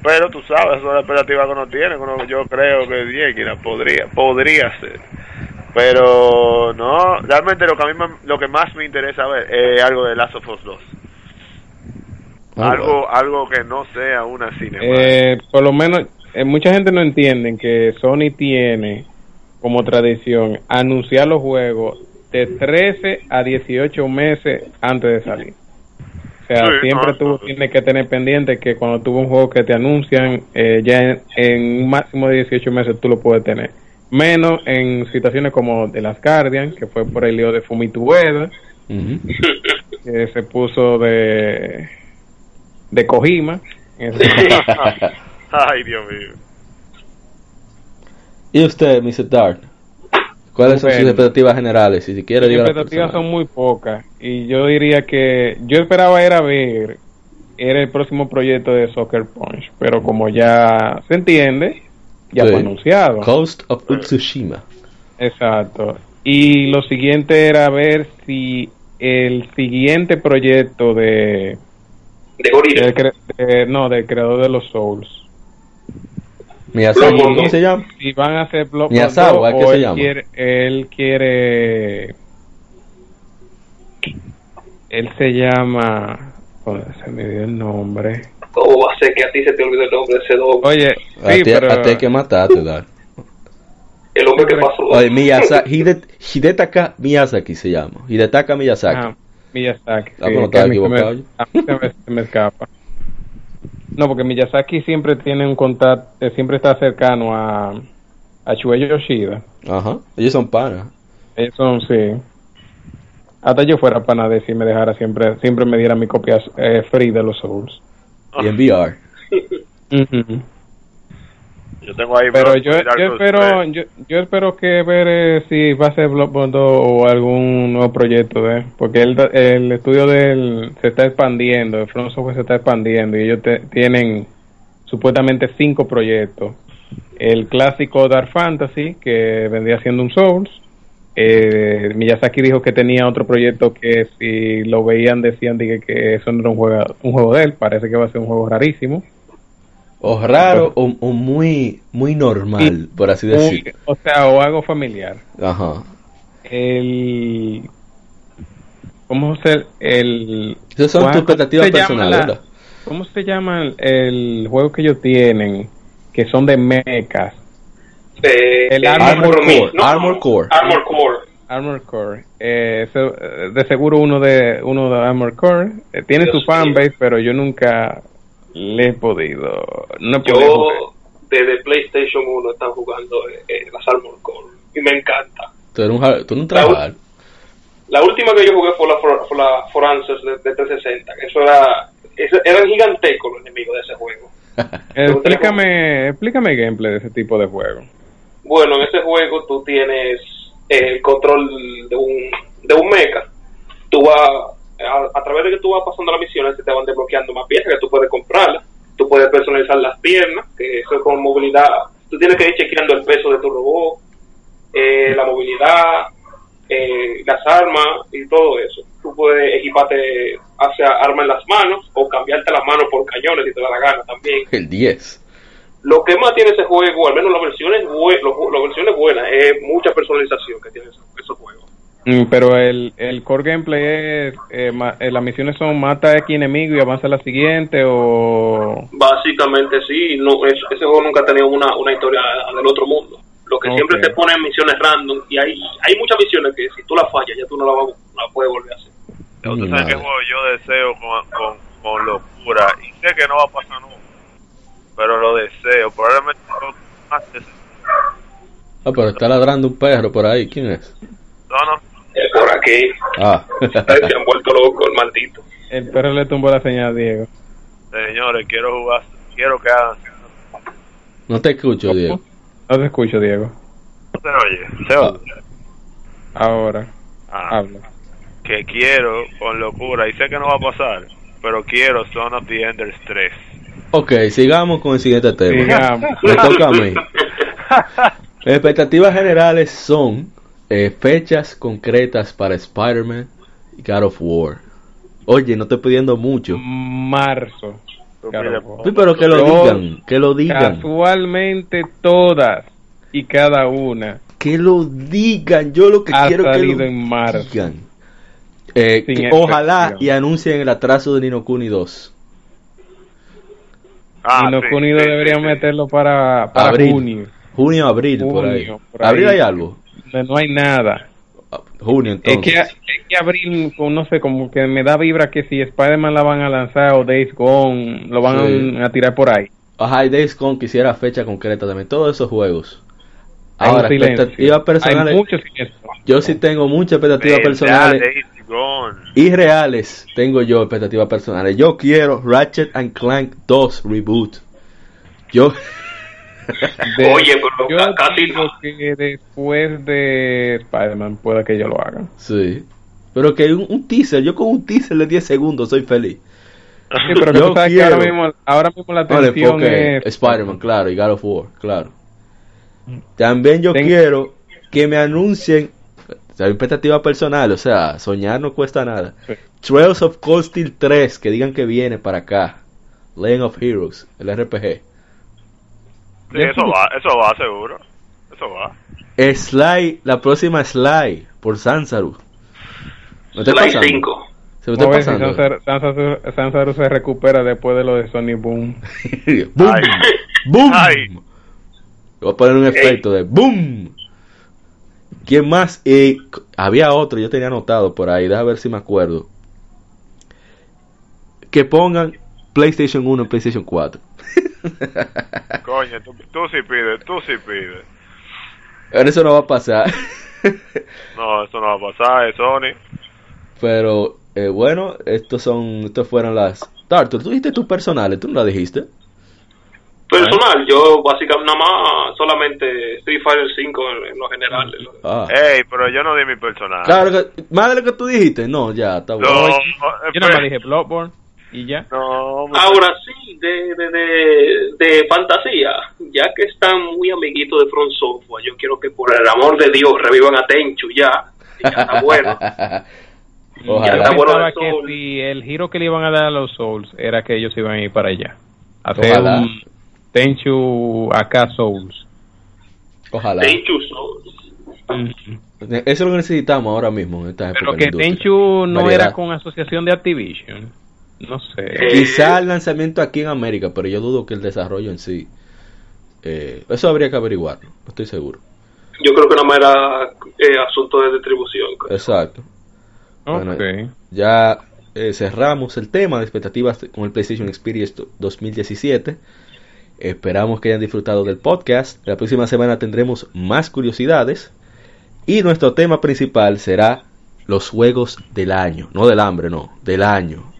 Pero tú sabes eso es la expectativa que uno tiene uno, yo creo que bien podría podría ser. Pero no realmente lo que a mí lo que más me interesa ver es algo de Last of Us 2 ah, algo algo que no sea una cinemática eh, por lo menos eh, mucha gente no entiende que Sony tiene como tradición anunciar los juegos de 13 a 18 meses antes de salir. O sea, siempre tú tienes que tener pendiente que cuando tuvo un juego que te anuncian, eh, ya en, un máximo de 18 meses tú lo puedes tener. Menos en situaciones como de las Guardian, que fue por el lío de Fumitueda, que se puso de, de Kojima. Ay, Dios mío. ¿Y usted, Mr. Dark? ¿Cuáles son sus expectativas generales? Si quiere, Mis expectativas son muy pocas. Y yo diría que yo esperaba era ver era el próximo proyecto de Soccer Punch, pero como ya se entiende, ya fue anunciado. Coast of Utsushima. Exacto. Y lo siguiente era ver si el siguiente proyecto de... De no, del creador de los Souls Miyazaki, ¿cómo se llama? Si van a hacer Miyazawa, ¿qué se llama? Quiere, él quiere... Él se llama... se me dio el nombre. ¿Cómo va a ser que a ti se te olvidó el nombre de ese nombre? Oye, sí, a ti, pero... A ti hay que matarte, Dar. El hombre que pasó. Oye, Miyazaki, Hidetaka Miyazaki se llama. Hidetaka Miyazaki. Ah, Miyazaki. Ah, sí, no estaba equivocado. a mí se me, se me escapa. No, porque Miyazaki siempre tiene un contacto, eh, siempre está cercano a, a Shueyo Yoshida. Ajá, ellos son panas. Ellos son, sí. Hasta yo fuera pana de si me dejara siempre, siempre me diera mi copia eh, free de los Souls. Y en VR. Yo tengo ahí. Pero yo, yo espero, yo, yo, espero que ver eh, si va a ser Bloodborne o algún nuevo proyecto, ¿eh? porque el, el estudio del se está expandiendo, el Front Software se está expandiendo y ellos tienen supuestamente cinco proyectos. El clásico Dark Fantasy, que vendría siendo un Souls. Eh, Miyazaki dijo que tenía otro proyecto que si lo veían decían que, que eso no era un juego, un juego de él, parece que va a ser un juego rarísimo o raro o, muy muy normal, por así decir. O sea, o algo familiar. Ajá. El ¿Cómo se el Esas son tus expectativas personales, ¿Cómo se llama el, juego que ellos tienen que son de mechas? el Armor, Core, Armor Core. Armor Core. Armor Core. Eh, de seguro uno de uno de Armor Core eh, tiene su fanbase, pero yo nunca le he podido. No Yo, desde PlayStation 1 están jugando eh, eh, las Armor Core y me encanta. Tú eres un, tú la, la, última que yo jugué fue la, fue la Forances de, de 360. Eso era, eso, eran gigantescos los enemigos de ese juego. explícame, explícame gameplay de ese tipo de juego. Bueno, en ese juego tú tienes el control de un, de un mecha. Tú vas a, través de que tú vas pasando las misiones, se te van desbloqueando más piezas que tú puedes comprarlas. Tú puedes personalizar las piernas, que eso es con movilidad. Tú tienes que ir chequeando el peso de tu robot, eh, la movilidad, eh, las armas y todo eso. Tú puedes equiparte hacia armas en las manos o cambiarte las manos por cañones si te da la gana también. El 10. Lo que más tiene ese juego, al menos las versiones, las versiones buenas, es mucha personalización que tiene esos juegos. Mm, pero el, el core gameplay es, eh, eh, las misiones son mata a X enemigo y avanza a la siguiente o... Básicamente sí, no, ese juego nunca ha tenido una, una historia del otro mundo. Lo que siempre te pone en misiones random y hay, hay muchas misiones que si tú las fallas ya tú no la, la puedes volver a hacer. Usted sabe qué juego yo deseo con, con, con, locura y sé que no va a pasar nunca, pero lo deseo, probablemente más Ah, pero está ladrando un perro por ahí, ¿quién es? No, no, por aquí. Ah. Se han vuelto locos, el maldito. El perro le tumbó la señal a Diego. Señores, quiero jugar, quiero que hagan. No te escucho, Diego. No te escucho, Diego. No se oye, se oye. Ahora, ah, habla. Que quiero con locura, y sé que no va a pasar, pero quiero Son of the Enders 3. Ok, sigamos con el siguiente tema. Sigamos. Me toca a mí. Las expectativas generales son eh, fechas concretas para Spider-Man y God of War. Oye, no estoy pidiendo mucho. Marzo. pero que lo digan, que lo digan. Casualmente todas y cada una. Que lo digan, yo lo que quiero que lo en marzo. digan. Eh, ojalá y anuncien el atraso de Nino Kuni 2. Ah, Nino Kuni 2 deberían meterlo para, para junio. Junio, abril, por ahí. Abril hay algo no hay nada. Junio, entonces. Es que, es que abril, no sé, como que me da vibra que si Spider-Man la van a lanzar o Days Gone lo van a, tirar por ahí. Ajá, y Days Gone quisiera fecha concreta también. Todos esos juegos. Ahora, expectativas personales. yo sí tengo muchas expectativas personales. Y reales tengo yo expectativas personales. Yo quiero Ratchet and Clank 2 Reboot. Yo. Oye, pero casi no. que después de Spider-Man pueda que yo lo haga. Sí. Pero que un, teaser, yo con un teaser de 10 segundos soy feliz. Sí, pero yo sabes que ahora mismo, ahora mismo la atención es Spider-Man, claro, y God of War, claro. También yo quiero que me anuncien la expectativa personal, o sea, soñar no cuesta nada. Trails of Cold Steel 3, que digan que viene para acá. Legend of Heroes, el RPG eso va, eso va seguro. Eso va. Sly, la próxima Sly por Sansaru. ¿No te Sly 5. Se me está pasando. Si Sansaru, se recupera después de lo de Sony Boom. ¡Boom! ¡Boom! Voy a poner un efecto de ¡Boom! ¿Quién más? Eh, había otro, yo tenía anotado por ahí, déjame ver si me acuerdo. Que pongan PlayStation 1 y PlayStation 4. Coño, tú, sí pides, tú sí pides. Pero eso no va a pasar. no, eso no va a pasar, es Sony. Pero, eh, bueno, estos son, estos fueron las... Tartu, tú dijiste tus personales, tú no la dijiste. Personal, yo básicamente nada más solamente Street Fighter 5 en, lo general. Ah. Ey, pero yo no di mi personal. Claro, que, más de lo que tú dijiste, no, ya, está bueno. No, yo no me dije Bloodborne y ya. No, Ahora sí, de, de, de, fantasía, ya que están muy amiguitos de Front Software, yo quiero que por el amor de Dios revivan a Tenchu ya. Ya está bueno. Ya está bueno que si el giro que le iban a dar a los Souls era que ellos iban a ir para allá. A hacer un Tenchu acá Souls. Ojalá. Tenchu Souls. Eso es lo que necesitamos ahora mismo en esta Pero que Tenchu no era con asociación de Activision. No sé. Eh, Quizá el lanzamiento aquí en América, pero yo dudo que el desarrollo en sí. Eh, eso habría que averiguarlo, no estoy seguro. Yo creo que no me era eh, asunto de distribución. Exacto. ya cerramos el tema de expectativas con el PlayStation Experience 2017. Esperamos que hayan disfrutado del podcast. La próxima semana tendremos más curiosidades. Y nuestro tema principal será los juegos del año. No del hambre, no, del año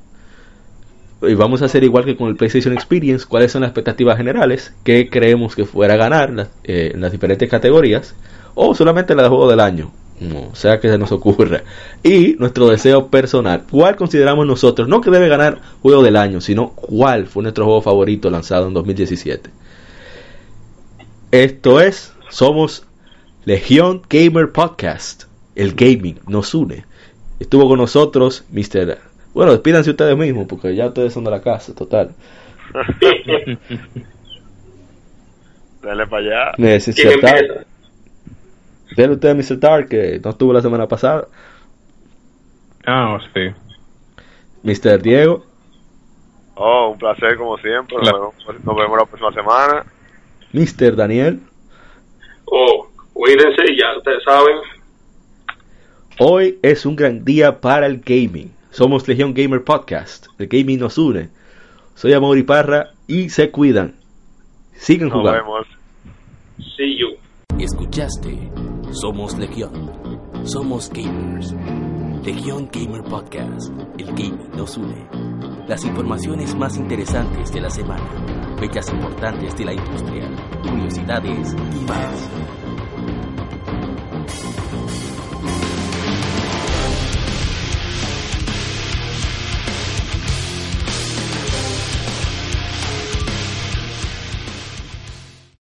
vamos a hacer igual que con el PlayStation Experience, cuáles son las expectativas generales, qué creemos que fuera a ganar eh, en las diferentes categorías, o solamente la de juego del año. No, sea que se nos ocurra. Y nuestro deseo personal. ¿Cuál consideramos nosotros? No que debe ganar juego del año, sino cuál fue nuestro juego favorito lanzado en 2017. Esto es, somos Legión Gamer Podcast. El gaming nos une. Estuvo con nosotros Mr. Bueno, despídanse ustedes mismos, porque ya ustedes son de la casa, total. Dale para allá. Necesita. Dale usted a Mr. Dark, que no estuvo la semana pasada. Ah, sí. Mr. Diego. Oh, un placer como siempre. Nos, vemos, nos vemos la próxima semana. Mr. Daniel. Oh, cuídense, ya ustedes saben. Hoy es un gran día para el gaming. Somos Legión Gamer Podcast. El gaming nos une. Soy Amor Parra y se cuidan. Sigan Nos jugando. vemos. See you. Escuchaste Somos Legión. Somos gamers. Legión Gamer Podcast. El gaming nos une. Las informaciones más interesantes de la semana. Fechas importantes de la industria. Curiosidades y más.